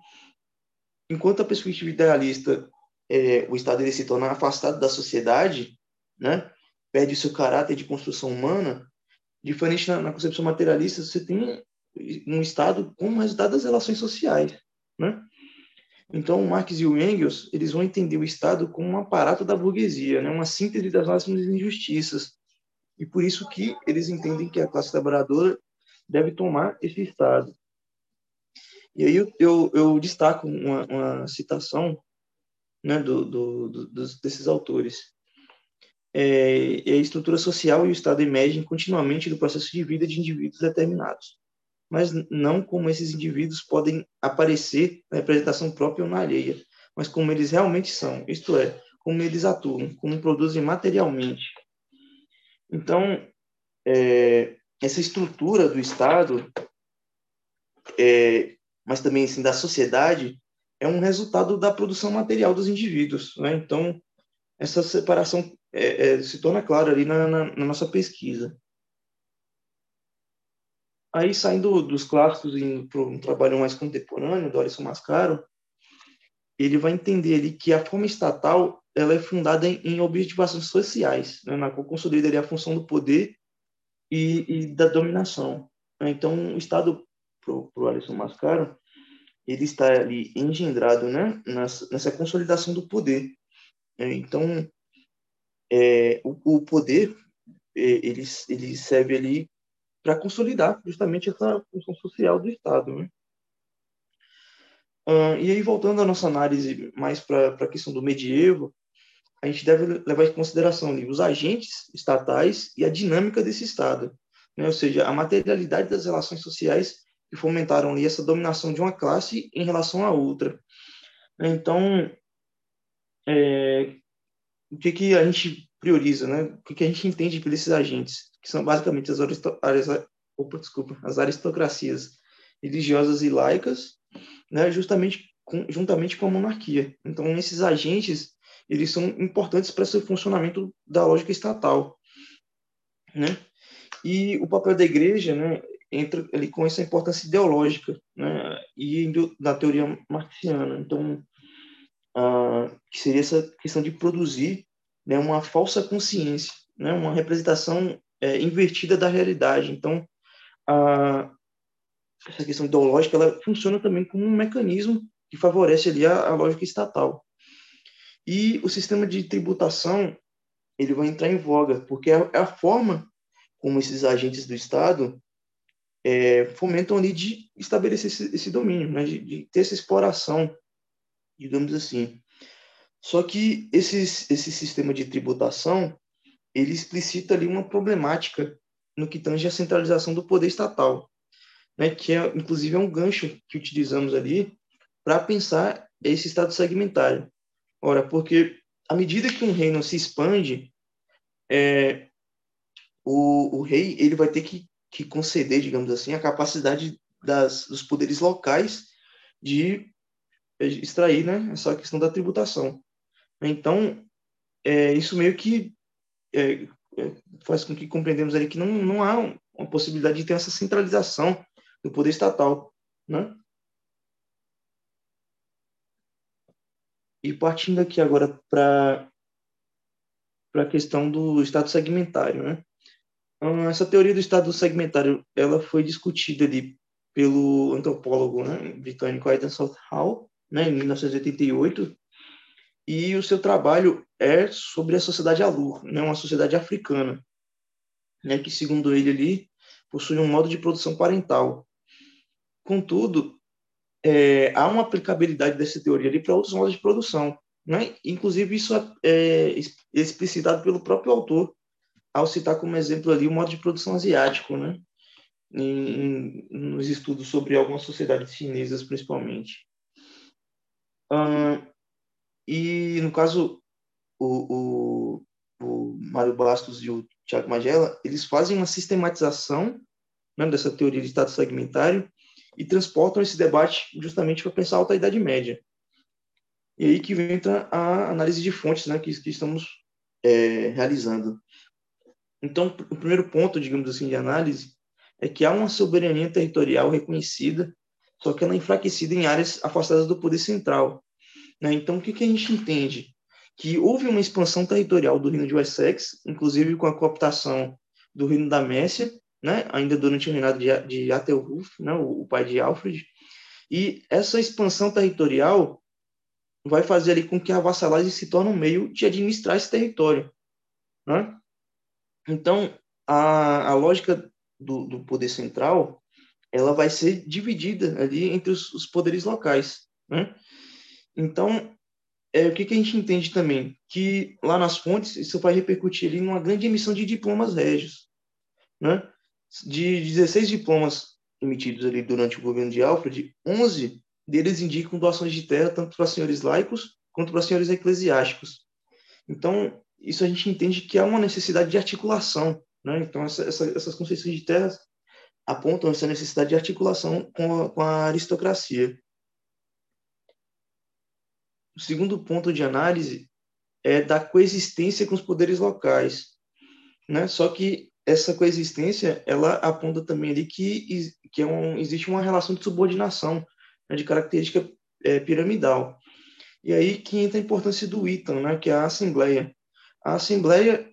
enquanto a perspectiva idealista, é, o Estado ele se torna afastado da sociedade, né? perde o seu caráter de construção humana, diferente na, na concepção materialista, você tem um Estado como resultado das relações sociais. Né? Então, Marx e o Engels eles vão entender o Estado como um aparato da burguesia, né? uma síntese das máximas injustiças. E por isso que eles entendem que a classe trabalhadora deve tomar esse Estado. E aí eu, eu, eu destaco uma, uma, citação né, do, do, do, desses autores. É, a estrutura social e o Estado emergem continuamente do processo de vida de indivíduos determinados, mas não como esses indivíduos podem aparecer na representação própria ou na alheia, mas como eles realmente são, isto é, como eles atuam, como produzem materialmente. Então, é, essa estrutura do Estado é, mas também assim, da sociedade, é um resultado da produção material dos indivíduos. Né? Então, essa separação é, é, se torna clara ali na, na, na nossa pesquisa. Aí, saindo dos clássicos e indo para um trabalho mais contemporâneo, do Alisson Mascaro, ele vai entender ali que a forma estatal ela é fundada em, em objetivações sociais, né, na qual consolida ali a função do poder e, e da dominação. Né. Então, o Estado, para o Alisson Mascaro, ele está ali engendrado né, nessa, nessa consolidação do poder. É, então, é, o, o, poder é, ele, ele serve ali para consolidar justamente essa função social do Estado. Né? Uh, e aí, voltando à nossa análise mais para a questão do medievo, a gente deve levar em consideração ali, os agentes estatais e a dinâmica desse Estado, né? ou seja, a materialidade das relações sociais que fomentaram ali essa dominação de uma classe em relação à outra. então, é, o que, que a gente prioriza, né? o que, a gente entende por esses agentes, que são basicamente as, as, opa, desculpa, as aristocracias religiosas e laicas, né? justamente com, juntamente com a monarquia. Então, esses agentes eles são importantes para esse funcionamento da lógica estatal, né? E o papel da igreja, né, entra ali com essa importância ideológica, né, e da teoria marxiana. Então, ah, que seria essa questão de produzir né, uma falsa consciência, né, uma representação é, invertida da realidade. Então, a, essa questão ideológica ela funciona também como um mecanismo que favorece ali a, a lógica estatal. E o sistema de tributação ele vai entrar em voga, porque é, é a forma como esses agentes do Estado é, fomentam ali de estabelecer esse, esse domínio, né, de, de, ter essa exploração, digamos assim. Só que esses, esse sistema de tributação ele explicita ali uma problemática no que tange a centralização do poder estatal, né, que é inclusive é um gancho que utilizamos ali para pensar esse estado segmentário. Ora, porque à medida que um reino se expande, é, o, o rei ele vai ter que, que conceder, digamos assim, a capacidade das, dos poderes locais de extrair né, essa questão da tributação. Então, é, isso meio que é, é, faz com que compreendamos ali que não, não há uma possibilidade de ter essa centralização do poder estatal. Né? E partindo aqui agora para a questão do estado segmentário, né? Então, essa teoria do estado segmentário, ela foi discutida ali pelo antropólogo né, britânico Aidan Southall, né, em 1988, e o seu trabalho é sobre a sociedade Alur, né, uma sociedade africana, né, que, segundo ele ali, possui um modo de produção parental. Contudo, é, há uma aplicabilidade dessa teoria ali para outros modos de produção. Né? Inclusive, isso é explicitado pelo próprio autor, ao citar como exemplo ali o modo de produção asiático, né? Em, em, nos estudos sobre algumas sociedades chinesas, principalmente. E, no caso, o, o, o Mário Bastos e o Tiago Magela, eles fazem uma sistematização né, dessa teoria de estado segmentário e transportam esse debate justamente para pensar a alta Idade Média. E aí que entra a análise de fontes né, que, que estamos é, realizando. Então, o primeiro ponto, digamos assim, de análise é que há uma soberania territorial reconhecida, só que ela é enfraquecida em áreas afastadas do poder central. Né? Então, o que, que a gente entende? Que houve uma expansão territorial do reino de Wessex, inclusive com a cooptação do reino da Mércia, né, ainda durante o reinado de, de né, o, o, pai de Alfred, e essa expansão territorial vai fazer ali com que a vassalagem se torne um meio de administrar esse território. Né? Então, a, a lógica do, do poder central ela vai ser dividida ali entre os, os poderes locais. Né? Então, é, o que, que a gente entende também? Que lá nas fontes isso vai repercutir ali numa grande emissão de diplomas régios. Né? de 16 diplomas emitidos ali durante o governo de Alfred, 11 deles indicam doações de terra tanto para senhores laicos quanto para senhores eclesiásticos. Então, isso a gente entende que há uma necessidade de articulação. Né? Então, essa, essa, essas concessões de terras apontam essa necessidade de articulação com a, com a aristocracia. O segundo ponto de análise é da coexistência com os poderes locais. Né? Só que essa coexistência, ela aponta também ali que, que é um, existe uma relação de subordinação, né, de característica é, piramidal. E aí que entra a importância do Itan, né, que é a Assembleia. A Assembleia,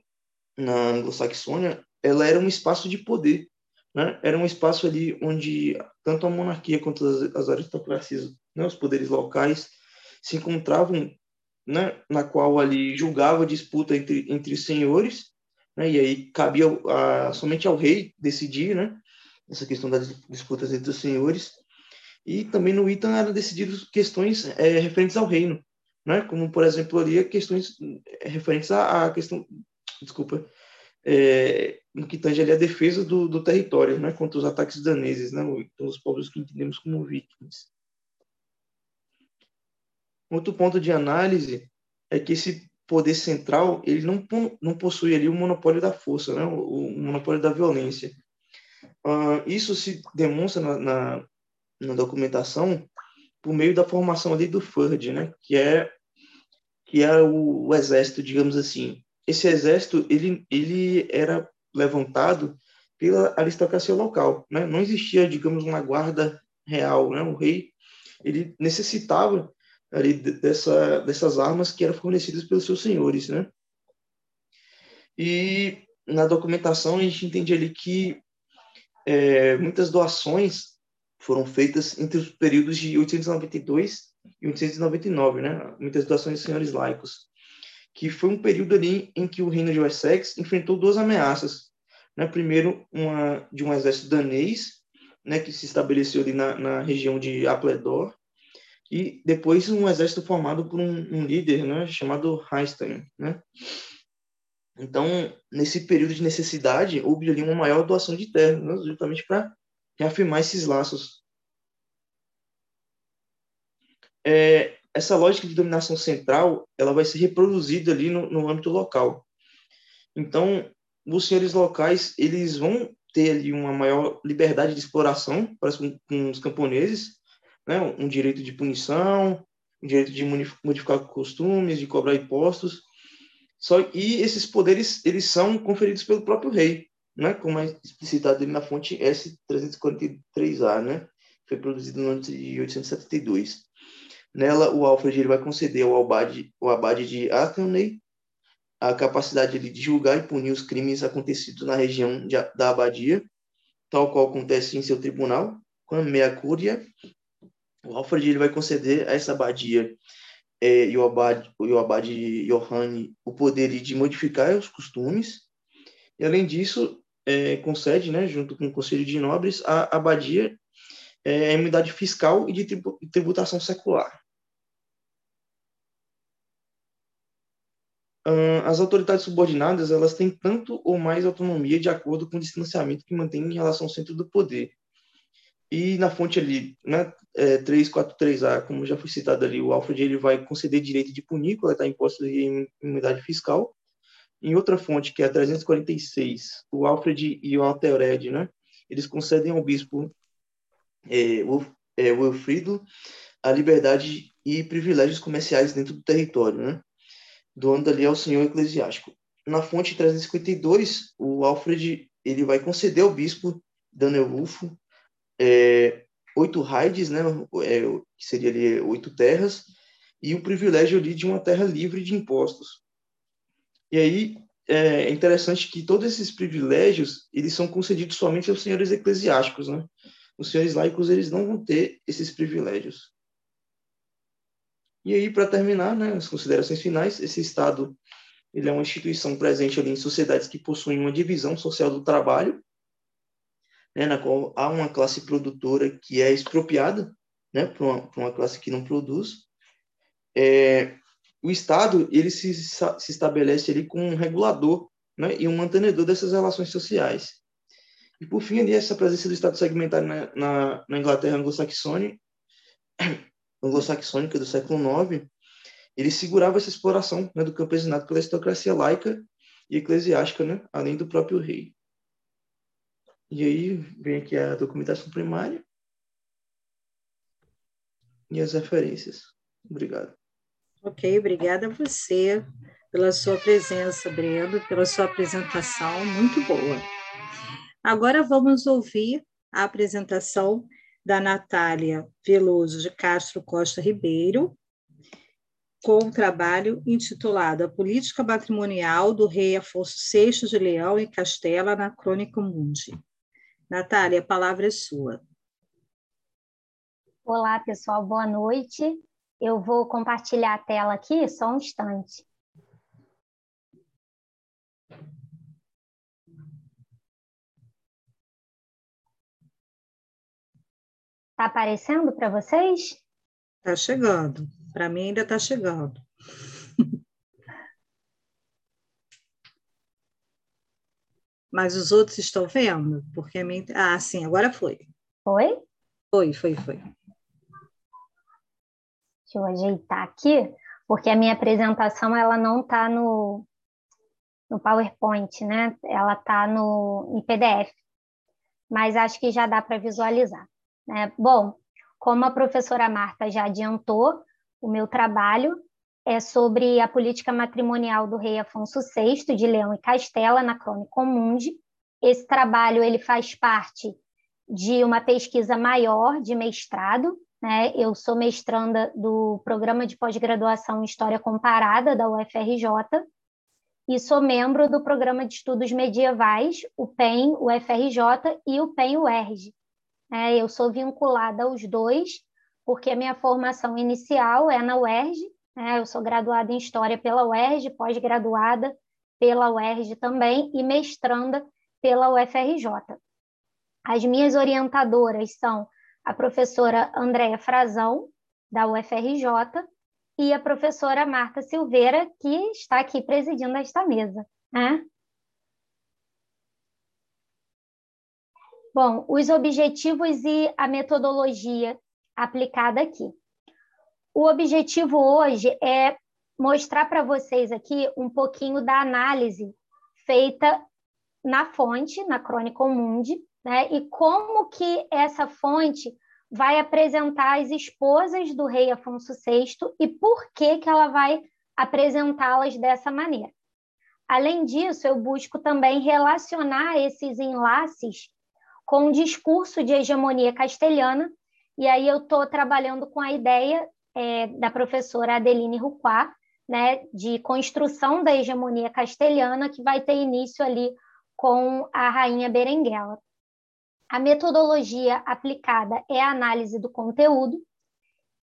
na Anglo-Saxônia, ela era um espaço de poder, né? era um espaço ali onde tanto a monarquia quanto as, as aristocracias, né, os poderes locais, se encontravam, né, na qual ali julgava disputa entre, entre senhores, né, e aí cabia a, somente ao rei decidir, né, essa questão das disputas entre os senhores, e também no Itan eram decididas questões é, referentes ao reino, né, como, por exemplo, ali questões é, referentes à, à questão, desculpa, é, no que tange ali a defesa do, do território, né, contra os ataques daneses, né, os povos que entendemos como vikings. Outro ponto de análise é que esse poder central ele não, não possui ali o monopólio da força, né? o, o monopólio da violência. Uh, isso se demonstra na, na, na, documentação por meio da formação ali do FURD, né? que é que é o, o, exército, digamos assim. Esse exército ele ele era levantado pela aristocracia local, né? Não existia, digamos, uma guarda real, né? O rei ele necessitava ali dessa, dessas armas que eram fornecidas pelos seus senhores, né? E na documentação a gente entende ali que é, muitas doações foram feitas entre os períodos de 892 e 899, né? Muitas doações de senhores laicos, que foi um período ali em que o reino de Wessex enfrentou duas ameaças, né? Primeiro uma de um exército danês, né? Que se estabeleceu ali na, na região de Apledor e depois um exército formado por um, um líder né, chamado Einstein. Né? Então, nesse período de necessidade, houve ali uma maior doação de terra, né, justamente para reafirmar esses laços. É, essa lógica de dominação central ela vai ser reproduzida ali no, no âmbito local. Então, os senhores locais eles vão ter ali uma maior liberdade de exploração para com, com os camponeses, né, um direito de punição, um direito de modificar costumes, de cobrar impostos. Só e esses poderes eles são conferidos pelo próprio rei, né, como é explicitado na fonte S343A, né, foi produzido no ano de 872. Nela, o Alfred ele vai conceder ao abade, ao abade de Athelney a capacidade de julgar e punir os crimes acontecidos na região de, da abadia, tal qual acontece em seu tribunal, com a meia cúria o Alfred ele vai conceder a essa abadia é, e o abade, o abade Johanne o poder de modificar os costumes, e além disso, é, concede, né, junto com o Conselho de Nobres, a abadia é, a imunidade fiscal e de tributação secular. As autoridades subordinadas elas têm tanto ou mais autonomia de acordo com o distanciamento que mantém em relação ao centro do poder. E na fonte ali, né, é, 343A, como já foi citado ali, o Alfred ele vai conceder direito de punir, coletar impostos e imunidade fiscal. Em outra fonte, que é a 346, o Alfred e o Altered, né, eles concedem ao bispo é, é, Wilfrido a liberdade e privilégios comerciais dentro do território, né, doando ali ao senhor eclesiástico. Na fonte 352, o Alfred ele vai conceder ao bispo Daniel Wulfo é, oito raids, né, é, que seria ali oito terras, e o privilégio ali de uma terra livre de impostos. E aí é interessante que todos esses privilégios eles são concedidos somente aos senhores eclesiásticos, né? Os senhores laicos eles não vão ter esses privilégios. E aí para terminar, né, as considerações finais, esse estado ele é uma instituição presente ali em sociedades que possuem uma divisão social do trabalho né, na qual há uma classe produtora que é expropriada né, para uma, uma, classe que não produz. É, o Estado ele se, se estabelece ali como um regulador né, e um mantenedor dessas relações sociais. E, por fim, ali, essa presença do Estado segmentário na, na, na Inglaterra anglo-saxônica anglo do século IX, ele segurava essa exploração né, do campesinato pela aristocracia laica e eclesiástica, né, além do próprio rei. E aí vem aqui a documentação primária e as referências. Obrigado. Ok, obrigada a você pela sua presença, Breno, pela sua apresentação muito boa. Agora vamos ouvir a apresentação da Natália Veloso de Castro Costa Ribeiro, com o um trabalho intitulado A Política Matrimonial do Rei Afonso VI de Leão e Castela na Crônica Mundi. Natália, a palavra é sua. Olá, pessoal, boa noite. Eu vou compartilhar a tela aqui, só um instante. Está aparecendo para vocês? Está chegando. Para mim ainda está chegando. Mas os outros estão vendo? Porque a minha... Ah, sim, agora foi. Foi? Foi, foi, foi. Deixa eu ajeitar aqui, porque a minha apresentação ela não está no, no PowerPoint, né? Ela está no em PDF. Mas acho que já dá para visualizar. Né? Bom, como a professora Marta já adiantou, o meu trabalho é sobre a política matrimonial do rei Afonso VI de Leão e Castela na Crônica Mundi. Esse trabalho ele faz parte de uma pesquisa maior de mestrado. Né? Eu sou mestranda do programa de pós-graduação em História Comparada da UFRJ e sou membro do programa de estudos medievais, o PEN, o UFRJ e o PEN UERJ. É, eu sou vinculada aos dois, porque a minha formação inicial é na UERJ? Eu sou graduada em História pela UERJ, pós-graduada pela UERJ também e mestranda pela UFRJ. As minhas orientadoras são a professora Andréa Frazão, da UFRJ, e a professora Marta Silveira, que está aqui presidindo esta mesa. Né? Bom, os objetivos e a metodologia aplicada aqui. O objetivo hoje é mostrar para vocês aqui um pouquinho da análise feita na fonte, na Crônica Mundi, né? E como que essa fonte vai apresentar as esposas do rei Afonso VI e por que que ela vai apresentá-las dessa maneira. Além disso, eu busco também relacionar esses enlaces com o discurso de hegemonia castelhana, e aí eu estou trabalhando com a ideia é, da professora Adeline Ruquá, né, de construção da hegemonia castelhana, que vai ter início ali com a rainha Berenguela. A metodologia aplicada é a análise do conteúdo,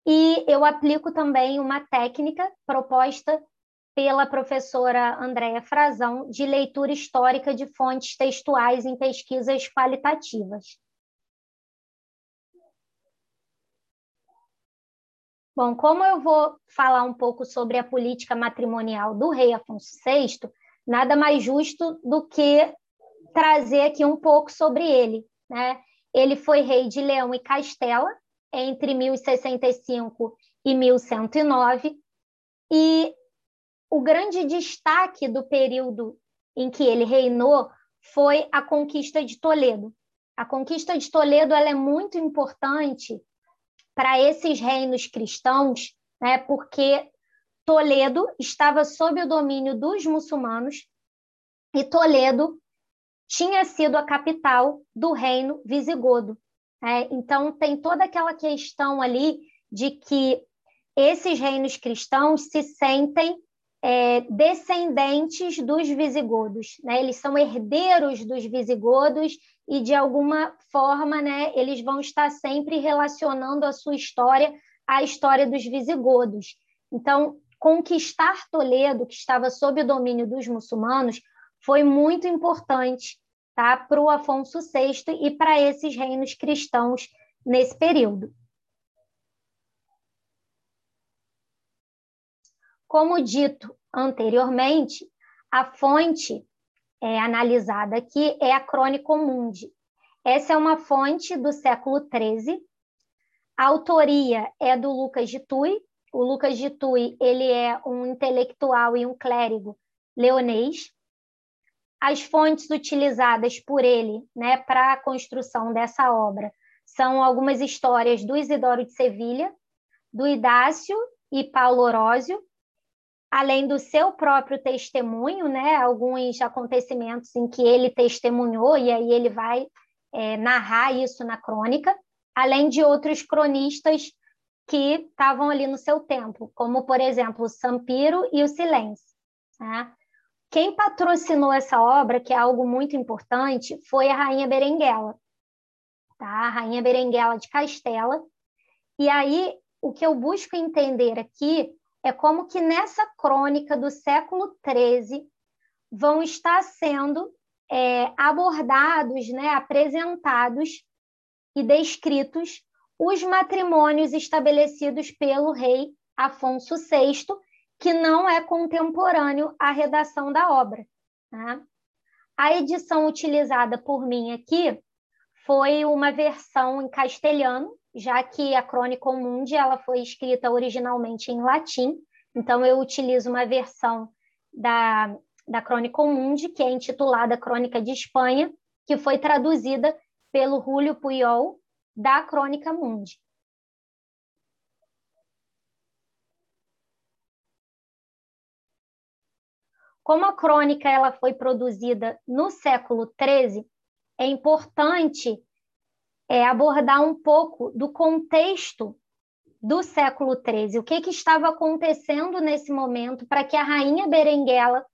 e eu aplico também uma técnica proposta pela professora Andréa Frazão, de leitura histórica de fontes textuais em pesquisas qualitativas. Bom, como eu vou falar um pouco sobre a política matrimonial do rei Afonso VI, nada mais justo do que trazer aqui um pouco sobre ele. Né? Ele foi rei de Leão e Castela entre 1065 e 1109, e o grande destaque do período em que ele reinou foi a conquista de Toledo. A conquista de Toledo é muito importante para esses reinos cristãos, né, porque Toledo estava sob o domínio dos muçulmanos e Toledo tinha sido a capital do reino visigodo. Né? Então, tem toda aquela questão ali de que esses reinos cristãos se sentem é, descendentes dos visigodos, né? Eles são herdeiros dos visigodos e de alguma forma, né? Eles vão estar sempre relacionando a sua história à história dos visigodos. Então, conquistar Toledo, que estava sob o domínio dos muçulmanos, foi muito importante, tá? Para o Afonso VI e para esses reinos cristãos nesse período. Como dito anteriormente, a fonte é, analisada aqui é a Crônica Mundi. Essa é uma fonte do século XIII. A autoria é do Lucas de Tui. O Lucas de Tui ele é um intelectual e um clérigo leonês. As fontes utilizadas por ele né, para a construção dessa obra são algumas histórias do Isidoro de Sevilha, do Idácio e Paulo Orósio, além do seu próprio testemunho, né, alguns acontecimentos em que ele testemunhou, e aí ele vai é, narrar isso na crônica, além de outros cronistas que estavam ali no seu tempo, como, por exemplo, o Sampiro e o Silêncio. Né? Quem patrocinou essa obra, que é algo muito importante, foi a Rainha Berenguela, tá? a Rainha Berenguela de Castela. E aí, o que eu busco entender aqui é como que nessa crônica do século XIII vão estar sendo é, abordados, né, apresentados e descritos os matrimônios estabelecidos pelo rei Afonso VI, que não é contemporâneo à redação da obra. Né? A edição utilizada por mim aqui foi uma versão em castelhano, já que a Crônica Mundi ela foi escrita originalmente em latim, então eu utilizo uma versão da, da Crônica Mundi, que é intitulada Crônica de Espanha, que foi traduzida pelo Julio Puyol, da Crônica Mundi. Como a crônica ela foi produzida no século XIII, é importante é, abordar um pouco do contexto do século XIII, o que, que estava acontecendo nesse momento para que a rainha Berenguela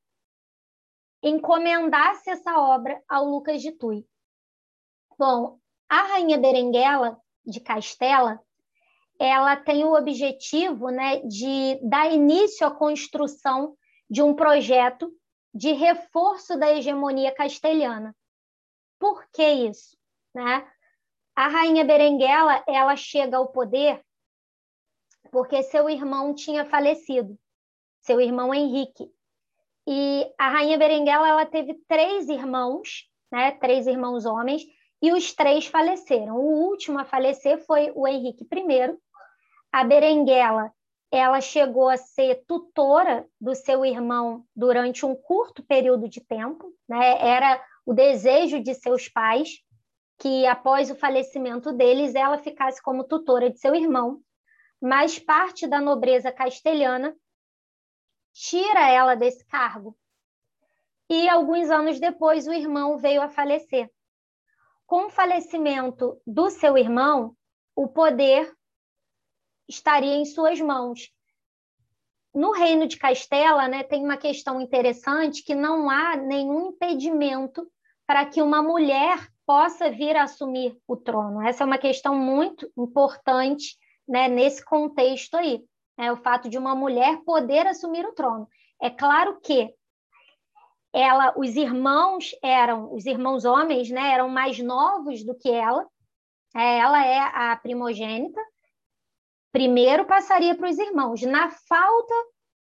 encomendasse essa obra ao Lucas de Tui. Bom, a rainha Berenguela de Castela, ela tem o objetivo né, de dar início à construção de um projeto de reforço da hegemonia castelhana. Por que isso? Né? A rainha Berenguela ela chega ao poder porque seu irmão tinha falecido, seu irmão Henrique. E a rainha Berenguela ela teve três irmãos, né, três irmãos homens, e os três faleceram. O último a falecer foi o Henrique I. A Berenguela, ela chegou a ser tutora do seu irmão durante um curto período de tempo, né? Era o desejo de seus pais que após o falecimento deles ela ficasse como tutora de seu irmão, mas parte da nobreza castelhana tira ela desse cargo. E alguns anos depois o irmão veio a falecer com o falecimento do seu irmão, o poder estaria em suas mãos. No reino de Castela, né, tem uma questão interessante que não há nenhum impedimento para que uma mulher possa vir a assumir o trono. Essa é uma questão muito importante né, nesse contexto aí, né, o fato de uma mulher poder assumir o trono. É claro que ela, os irmãos eram, os irmãos homens, né, eram mais novos do que ela. É, ela é a primogênita. Primeiro passaria para os irmãos. Na falta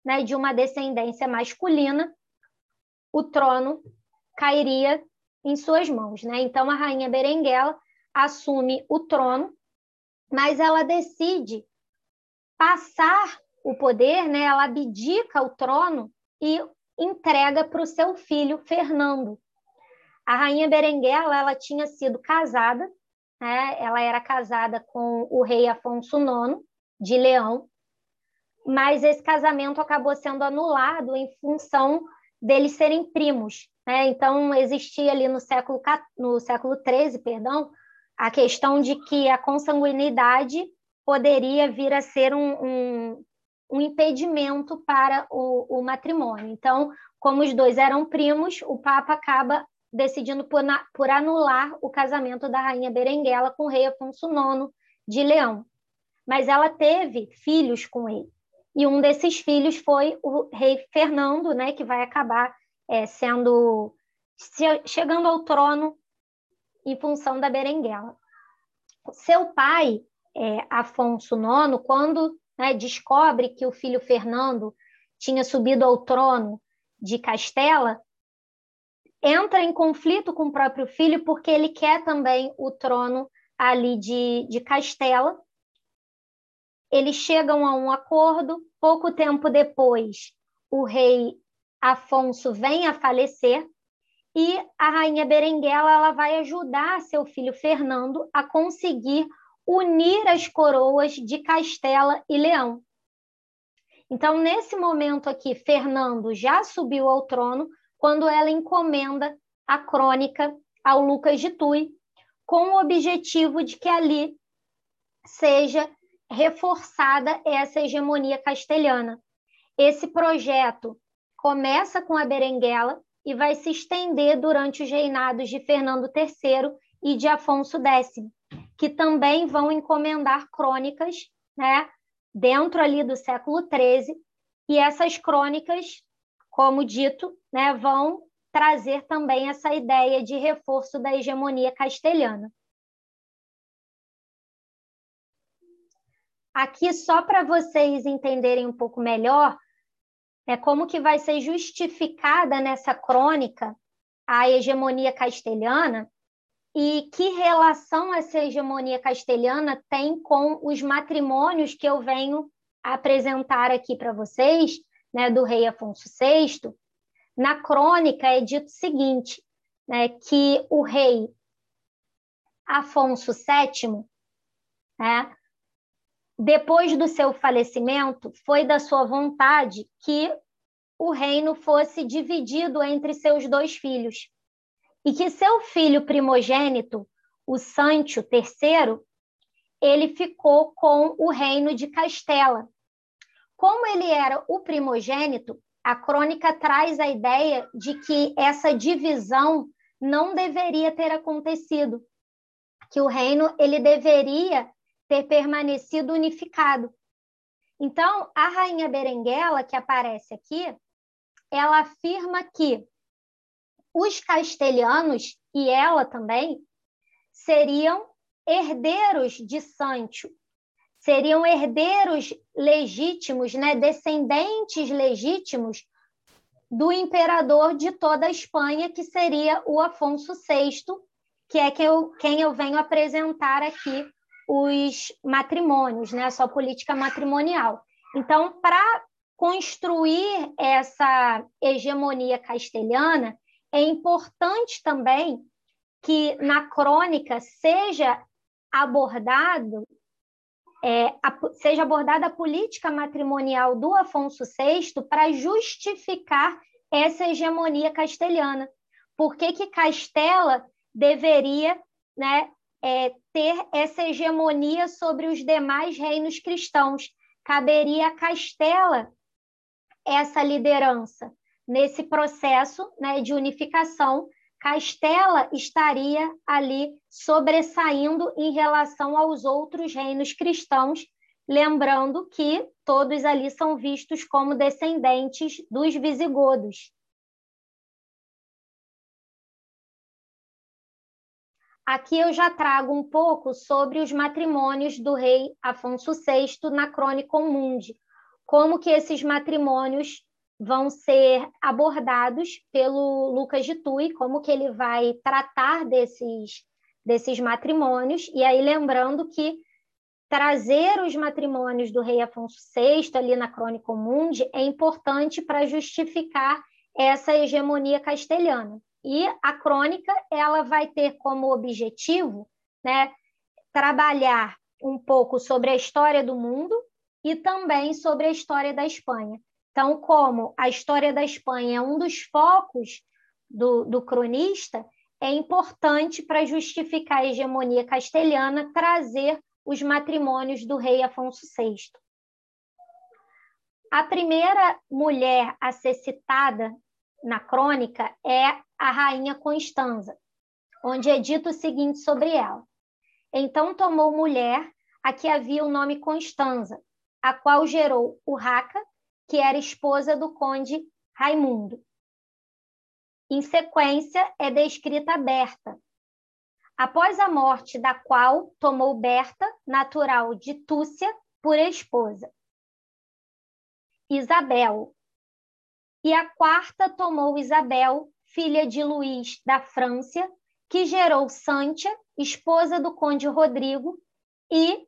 né, de uma descendência masculina, o trono cairia em suas mãos. Né? Então, a rainha Berenguela assume o trono, mas ela decide passar o poder, né? ela abdica o trono e entrega para o seu filho Fernando. A rainha Berenguela ela tinha sido casada, né? ela era casada com o rei Afonso IX de Leão, mas esse casamento acabou sendo anulado em função deles serem primos. Né? Então existia ali no século no século XIII, perdão, a questão de que a consanguinidade poderia vir a ser um, um, um impedimento para o, o matrimônio. Então, como os dois eram primos, o Papa acaba decidindo por, por, anular o casamento da rainha Berenguela com o rei Afonso IX de Leão. Mas ela teve filhos com ele. E um desses filhos foi o rei Fernando, né, que vai acabar é, sendo chegando ao trono em função da Berenguela. Seu pai, é, Afonso IX, quando né, descobre que o filho Fernando tinha subido ao trono de Castela, entra em conflito com o próprio filho porque ele quer também o trono ali de, de Castela. Eles chegam a um acordo. Pouco tempo depois, o rei Afonso vem a falecer e a rainha Berenguela ela vai ajudar seu filho Fernando a conseguir unir as coroas de Castela e Leão. Então, nesse momento aqui, Fernando já subiu ao trono quando ela encomenda a crônica ao Lucas de Tui, com o objetivo de que ali seja reforçada essa hegemonia castelhana. Esse projeto começa com a Berenguela e vai se estender durante os reinados de Fernando III e de Afonso X, que também vão encomendar crônicas, né, dentro ali do século XIII, e essas crônicas, como dito, né, vão trazer também essa ideia de reforço da hegemonia castelhana. Aqui, só para vocês entenderem um pouco melhor, é como que vai ser justificada nessa crônica a hegemonia castelhana e que relação essa hegemonia castelhana tem com os matrimônios que eu venho apresentar aqui para vocês, né, do rei Afonso VI. Na crônica é dito o seguinte, né, que o rei Afonso VII, né, depois do seu falecimento, foi da sua vontade que o reino fosse dividido entre seus dois filhos e que seu filho primogênito, o Sancho III, ele ficou com o reino de Castela. Como ele era o primogênito, a crônica traz a ideia de que essa divisão não deveria ter acontecido, que o reino ele deveria ter permanecido unificado. Então, a rainha Berenguela, que aparece aqui, ela afirma que os castelhanos, e ela também, seriam herdeiros de Sancho, seriam herdeiros legítimos, né, descendentes legítimos do imperador de toda a Espanha, que seria o Afonso VI, que é quem eu, quem eu venho apresentar aqui os matrimônios, né, a sua política matrimonial. Então, para construir essa hegemonia castelhana, é importante também que na crônica seja abordado é, a, seja abordada a política matrimonial do Afonso VI para justificar essa hegemonia castelhana. Por que, que Castela deveria né, é, ter essa hegemonia sobre os demais reinos cristãos. Caberia a Castela essa liderança. Nesse processo né, de unificação, Castela estaria ali sobressaindo em relação aos outros reinos cristãos, lembrando que todos ali são vistos como descendentes dos visigodos. Aqui eu já trago um pouco sobre os matrimônios do rei Afonso VI na Crônica Mundi, como que esses matrimônios vão ser abordados pelo Lucas de Tui, como que ele vai tratar desses, desses matrimônios, e aí lembrando que trazer os matrimônios do rei Afonso VI ali na Crônica Mundi é importante para justificar essa hegemonia castelhana. E a crônica ela vai ter como objetivo né, trabalhar um pouco sobre a história do mundo e também sobre a história da Espanha. Então, como a história da Espanha é um dos focos do, do cronista, é importante para justificar a hegemonia castelhana trazer os matrimônios do rei Afonso VI. A primeira mulher a ser citada na crônica é a rainha Constanza, onde é dito o seguinte sobre ela: Então tomou mulher a que havia o nome Constanza, a qual gerou Urraca, que era esposa do conde Raimundo. Em sequência, é descrita Berta, após a morte da qual tomou Berta, natural de Túcia, por esposa. Isabel, e a quarta tomou Isabel, filha de Luís da França, que gerou Santia, esposa do conde Rodrigo, e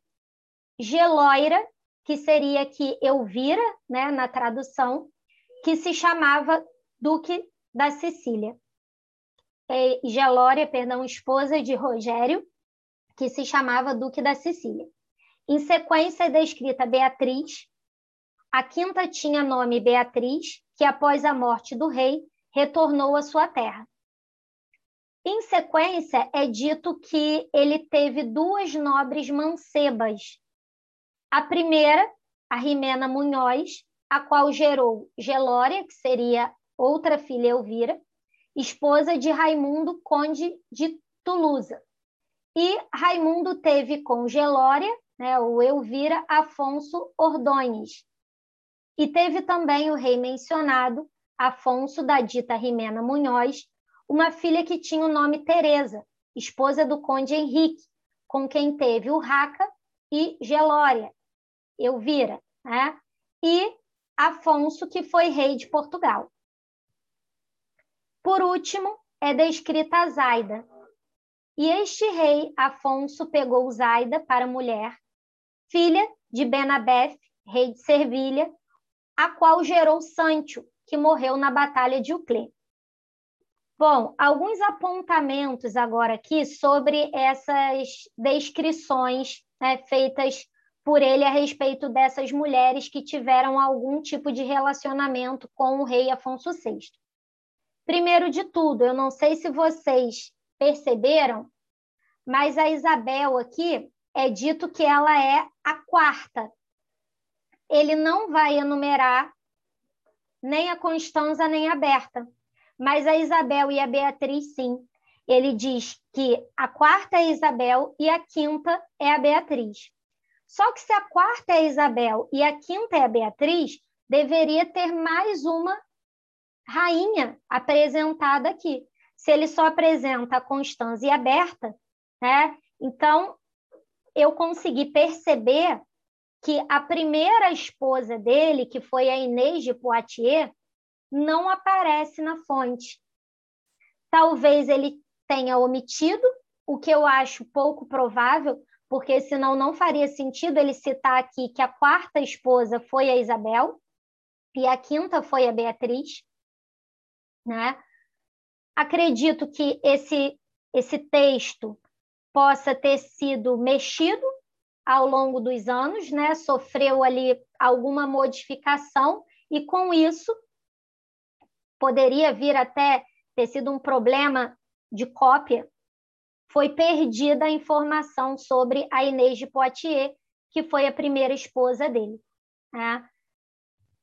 Geloira, que seria aqui Elvira, né, na tradução, que se chamava Duque da Sicília. E Gelória, perdão, esposa de Rogério, que se chamava Duque da Sicília. Em sequência é descrita Beatriz, A quinta tinha nome Beatriz, que após a morte do rei retornou à sua terra. Em sequência, é dito que ele teve duas nobres mancebas. A primeira, a Rimena Munhoz, a qual gerou Gelória, que seria outra filha Elvira, esposa de Raimundo, conde de Toulouse. E Raimundo teve com Gelória, né, o Elvira Afonso Ordões. E teve também o rei mencionado, Afonso da dita Rimena Munhoz, uma filha que tinha o nome Teresa, esposa do conde Henrique, com quem teve o Raca e Gelória, Elvira, né? e Afonso, que foi rei de Portugal. Por último, é descrita Zaida. E este rei, Afonso, pegou Zaida para mulher, filha de Benabeth, rei de Servilha, a qual gerou Sancho, que morreu na Batalha de Uclé. Bom, alguns apontamentos agora aqui sobre essas descrições né, feitas por ele a respeito dessas mulheres que tiveram algum tipo de relacionamento com o rei Afonso VI. Primeiro de tudo, eu não sei se vocês perceberam, mas a Isabel aqui é dito que ela é a quarta. Ele não vai enumerar nem a Constanza nem a Berta, mas a Isabel e a Beatriz sim. Ele diz que a quarta é Isabel e a quinta é a Beatriz. Só que se a quarta é Isabel e a quinta é a Beatriz, deveria ter mais uma rainha apresentada aqui. Se ele só apresenta a Constança e a Berta, né? Então eu consegui perceber que a primeira esposa dele, que foi a Inês de Poitiers, não aparece na fonte. Talvez ele tenha omitido, o que eu acho pouco provável, porque senão não faria sentido ele citar aqui que a quarta esposa foi a Isabel e a quinta foi a Beatriz, né? Acredito que esse esse texto possa ter sido mexido ao longo dos anos, né? Sofreu ali alguma modificação e com isso poderia vir até ter sido um problema de cópia foi perdida a informação sobre a Inês de Poitiers, que foi a primeira esposa dele. Né?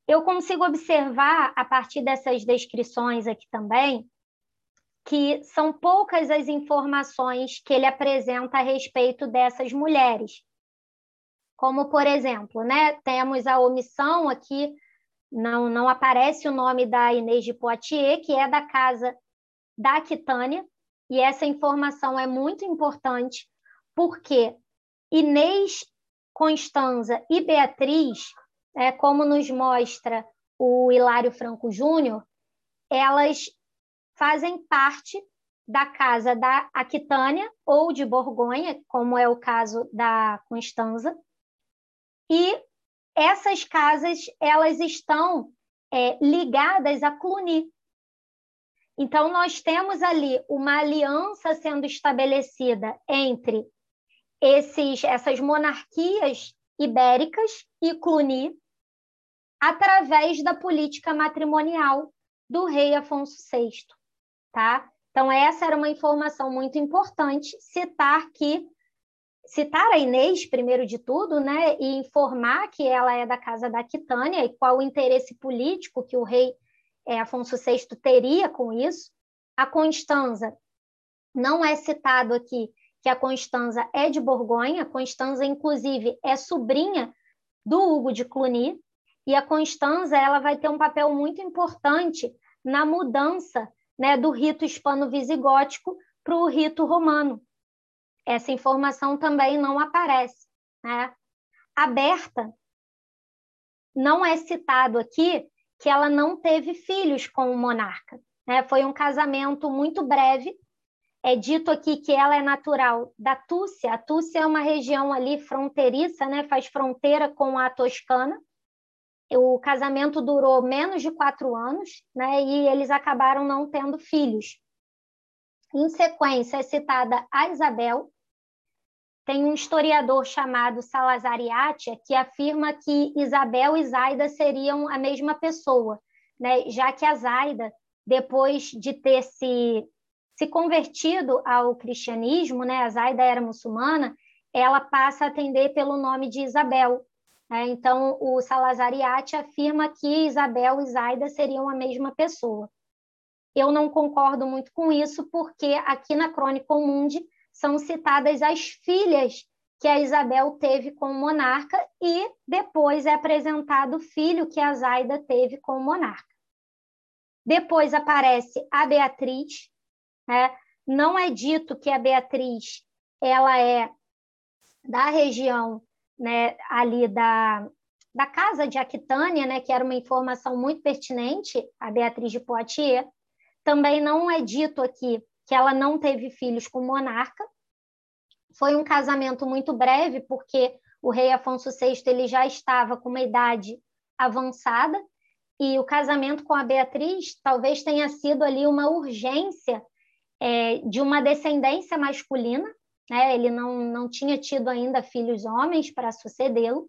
Eu consigo observar, a partir dessas descrições aqui também, que são poucas as informações que ele apresenta a respeito dessas mulheres. Como, por exemplo, né, temos a omissão aqui, não, não aparece o nome da Inês de Poitiers, que é da casa da Aquitânia, e essa informação é muito importante, porque Inês, Constanza e Beatriz, é, como nos mostra o Hilário Franco Júnior, elas fazem parte da casa da Aquitânia ou de Borgonha, como é o caso da Constanza, e essas casas elas estão é, ligadas a Cluny, então, nós temos ali uma aliança sendo estabelecida entre esses, essas monarquias ibéricas e Cluny, através da política matrimonial do rei Afonso VI. Tá? Então, essa era uma informação muito importante, citar que citar a Inês, primeiro de tudo, né, e informar que ela é da casa da Aquitânia e qual o interesse político que o rei é, Afonso VI teria com isso. A Constanza não é citado aqui que a Constanza é de Borgonha. A Constanza, inclusive, é sobrinha do Hugo de Cluny. E a Constanza ela vai ter um papel muito importante na mudança né, do rito hispano-visigótico para o rito romano. Essa informação também não aparece. Né? A Berta não é citado aqui que ela não teve filhos com o monarca. Né? Foi um casamento muito breve. É dito aqui que ela é natural da Túcia. A Túcia é uma região ali fronteiriça, né? faz fronteira com a Toscana. O casamento durou menos de quatro anos né? e eles acabaram não tendo filhos. Em sequência, é citada a Isabel, tem um historiador chamado Salazar que afirma que Isabel e Zaida seriam a mesma pessoa, né? já que a Zaida, depois de ter se, se convertido ao cristianismo, né? a Zaida era muçulmana, ela passa a atender pelo nome de Isabel. Né? Então, o Salazar afirma que Isabel e Zaida seriam a mesma pessoa. Eu não concordo muito com isso, porque aqui na Crônica Mundi são citadas as filhas que a Isabel teve com o monarca e depois é apresentado o filho que a Zaida teve com o monarca. Depois aparece a Beatriz, né? não é dito que a Beatriz ela é da região né, ali da, da casa de Aquitânia, né, que era uma informação muito pertinente, a Beatriz de Poitiers. Também não é dito aqui que ela não teve filhos com o monarca. Foi um casamento muito breve, porque o rei Afonso VI ele já estava com uma idade avançada, e o casamento com a Beatriz talvez tenha sido ali uma urgência é, de uma descendência masculina, né? ele não, não tinha tido ainda filhos homens para sucedê-lo.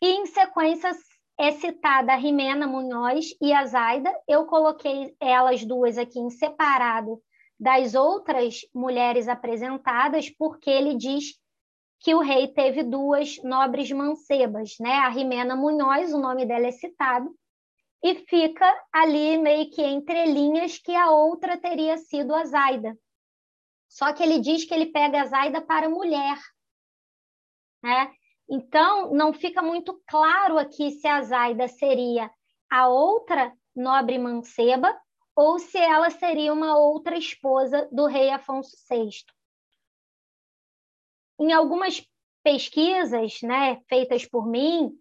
E, em sequência, é citada a Rimena Munhoz e a Zaida. Eu coloquei elas duas aqui em separado das outras mulheres apresentadas, porque ele diz que o rei teve duas nobres mancebas, né? A Rimena Munhoz, o nome dela é citado, e fica ali meio que entre linhas que a outra teria sido a Zaida. Só que ele diz que ele pega a Zaida para mulher, né? Então, não fica muito claro aqui se a Zaida seria a outra nobre manceba ou se ela seria uma outra esposa do rei Afonso VI. Em algumas pesquisas né, feitas por mim,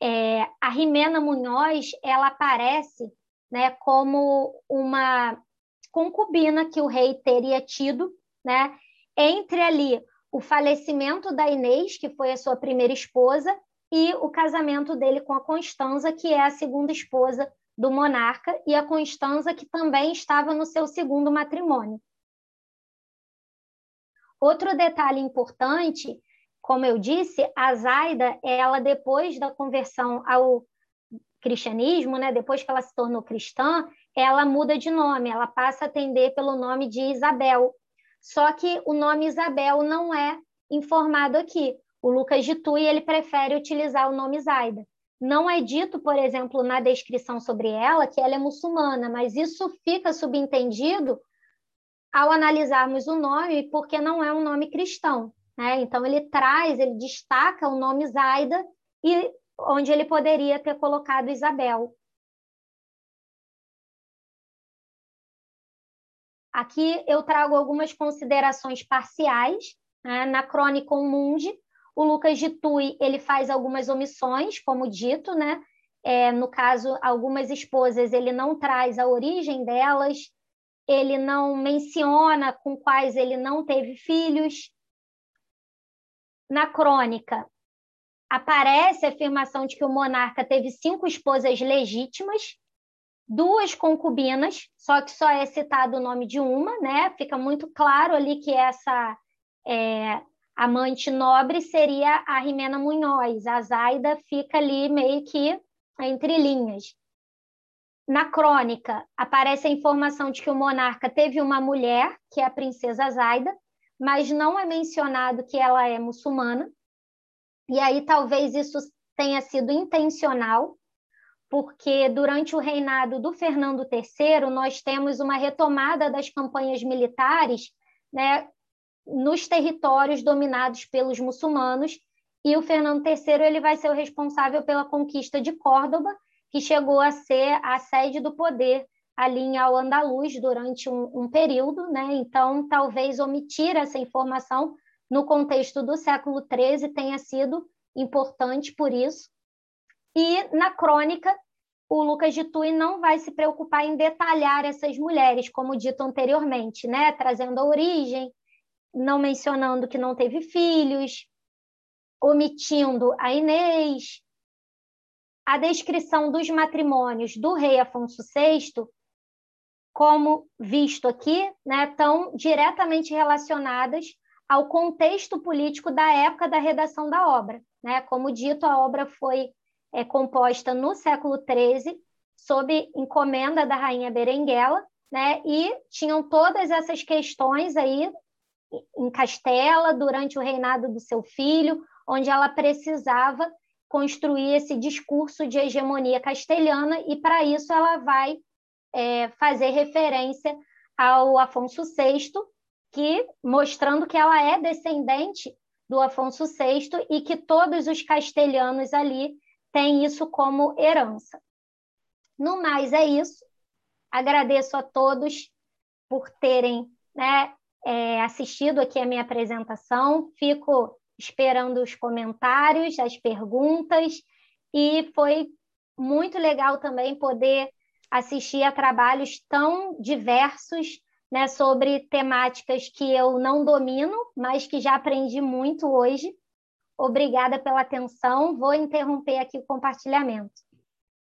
é, a Rimena Munhoz ela aparece né, como uma concubina que o rei teria tido né, entre ali o falecimento da Inês, que foi a sua primeira esposa, e o casamento dele com a Constanza, que é a segunda esposa do monarca, e a Constanza, que também estava no seu segundo matrimônio. Outro detalhe importante, como eu disse, a Zaida, ela depois da conversão ao cristianismo, né, depois que ela se tornou cristã, ela muda de nome, ela passa a atender pelo nome de Isabel, só que o nome Isabel não é informado aqui. O Lucas de Tui ele prefere utilizar o nome Zaida. Não é dito, por exemplo, na descrição sobre ela que ela é muçulmana, mas isso fica subentendido ao analisarmos o nome, porque não é um nome cristão. Né? Então, ele traz, ele destaca o nome Zaida, e onde ele poderia ter colocado Isabel. Aqui eu trago algumas considerações parciais. Né? Na Crônica Mundi, o Lucas de Tui ele faz algumas omissões, como dito, né? É, no caso, algumas esposas ele não traz a origem delas, ele não menciona com quais ele não teve filhos. Na crônica, aparece a afirmação de que o monarca teve cinco esposas legítimas, duas concubinas, só que só é citado o nome de uma, né? Fica muito claro ali que essa é, amante nobre seria a Rimena Munhoz. A Zaida fica ali meio que entre linhas. Na crônica, aparece a informação de que o monarca teve uma mulher, que é a princesa Zaida, mas não é mencionado que ela é muçulmana. E aí talvez isso tenha sido intencional, porque durante o reinado do Fernando III, nós temos uma retomada das campanhas militares né, nos territórios dominados pelos muçulmanos, e o Fernando III ele vai ser o responsável pela conquista de Córdoba, que chegou a ser a sede do poder ali em Al-Andalus durante um, um período, né? Então, talvez omitir essa informação no contexto do século XIII tenha sido importante por isso. E na crônica, o Lucas de Tui não vai se preocupar em detalhar essas mulheres, como dito anteriormente, né? trazendo a origem, não mencionando que não teve filhos, omitindo a Inês. A descrição dos matrimônios do rei Afonso VI, como visto aqui, né, estão diretamente relacionadas ao contexto político da época da redação da obra. Né? Como dito, a obra foi é, composta no século XIII, sob encomenda da rainha Berenguela, né? e tinham todas essas questões aí em Castela, durante o reinado do seu filho, onde ela precisava construir esse discurso de hegemonia castelhana, e para isso ela vai é, fazer referência ao Afonso VI, que mostrando que ela é descendente do Afonso VI e que todos os castelhanos ali têm isso como herança. No mais, é isso. Agradeço a todos por terem né, é, assistido aqui a minha apresentação. Fico esperando os comentários, as perguntas, e foi muito legal também poder assistir a trabalhos tão diversos né, sobre temáticas que eu não domino, mas que já aprendi muito hoje. Obrigada pela atenção. Vou interromper aqui o compartilhamento.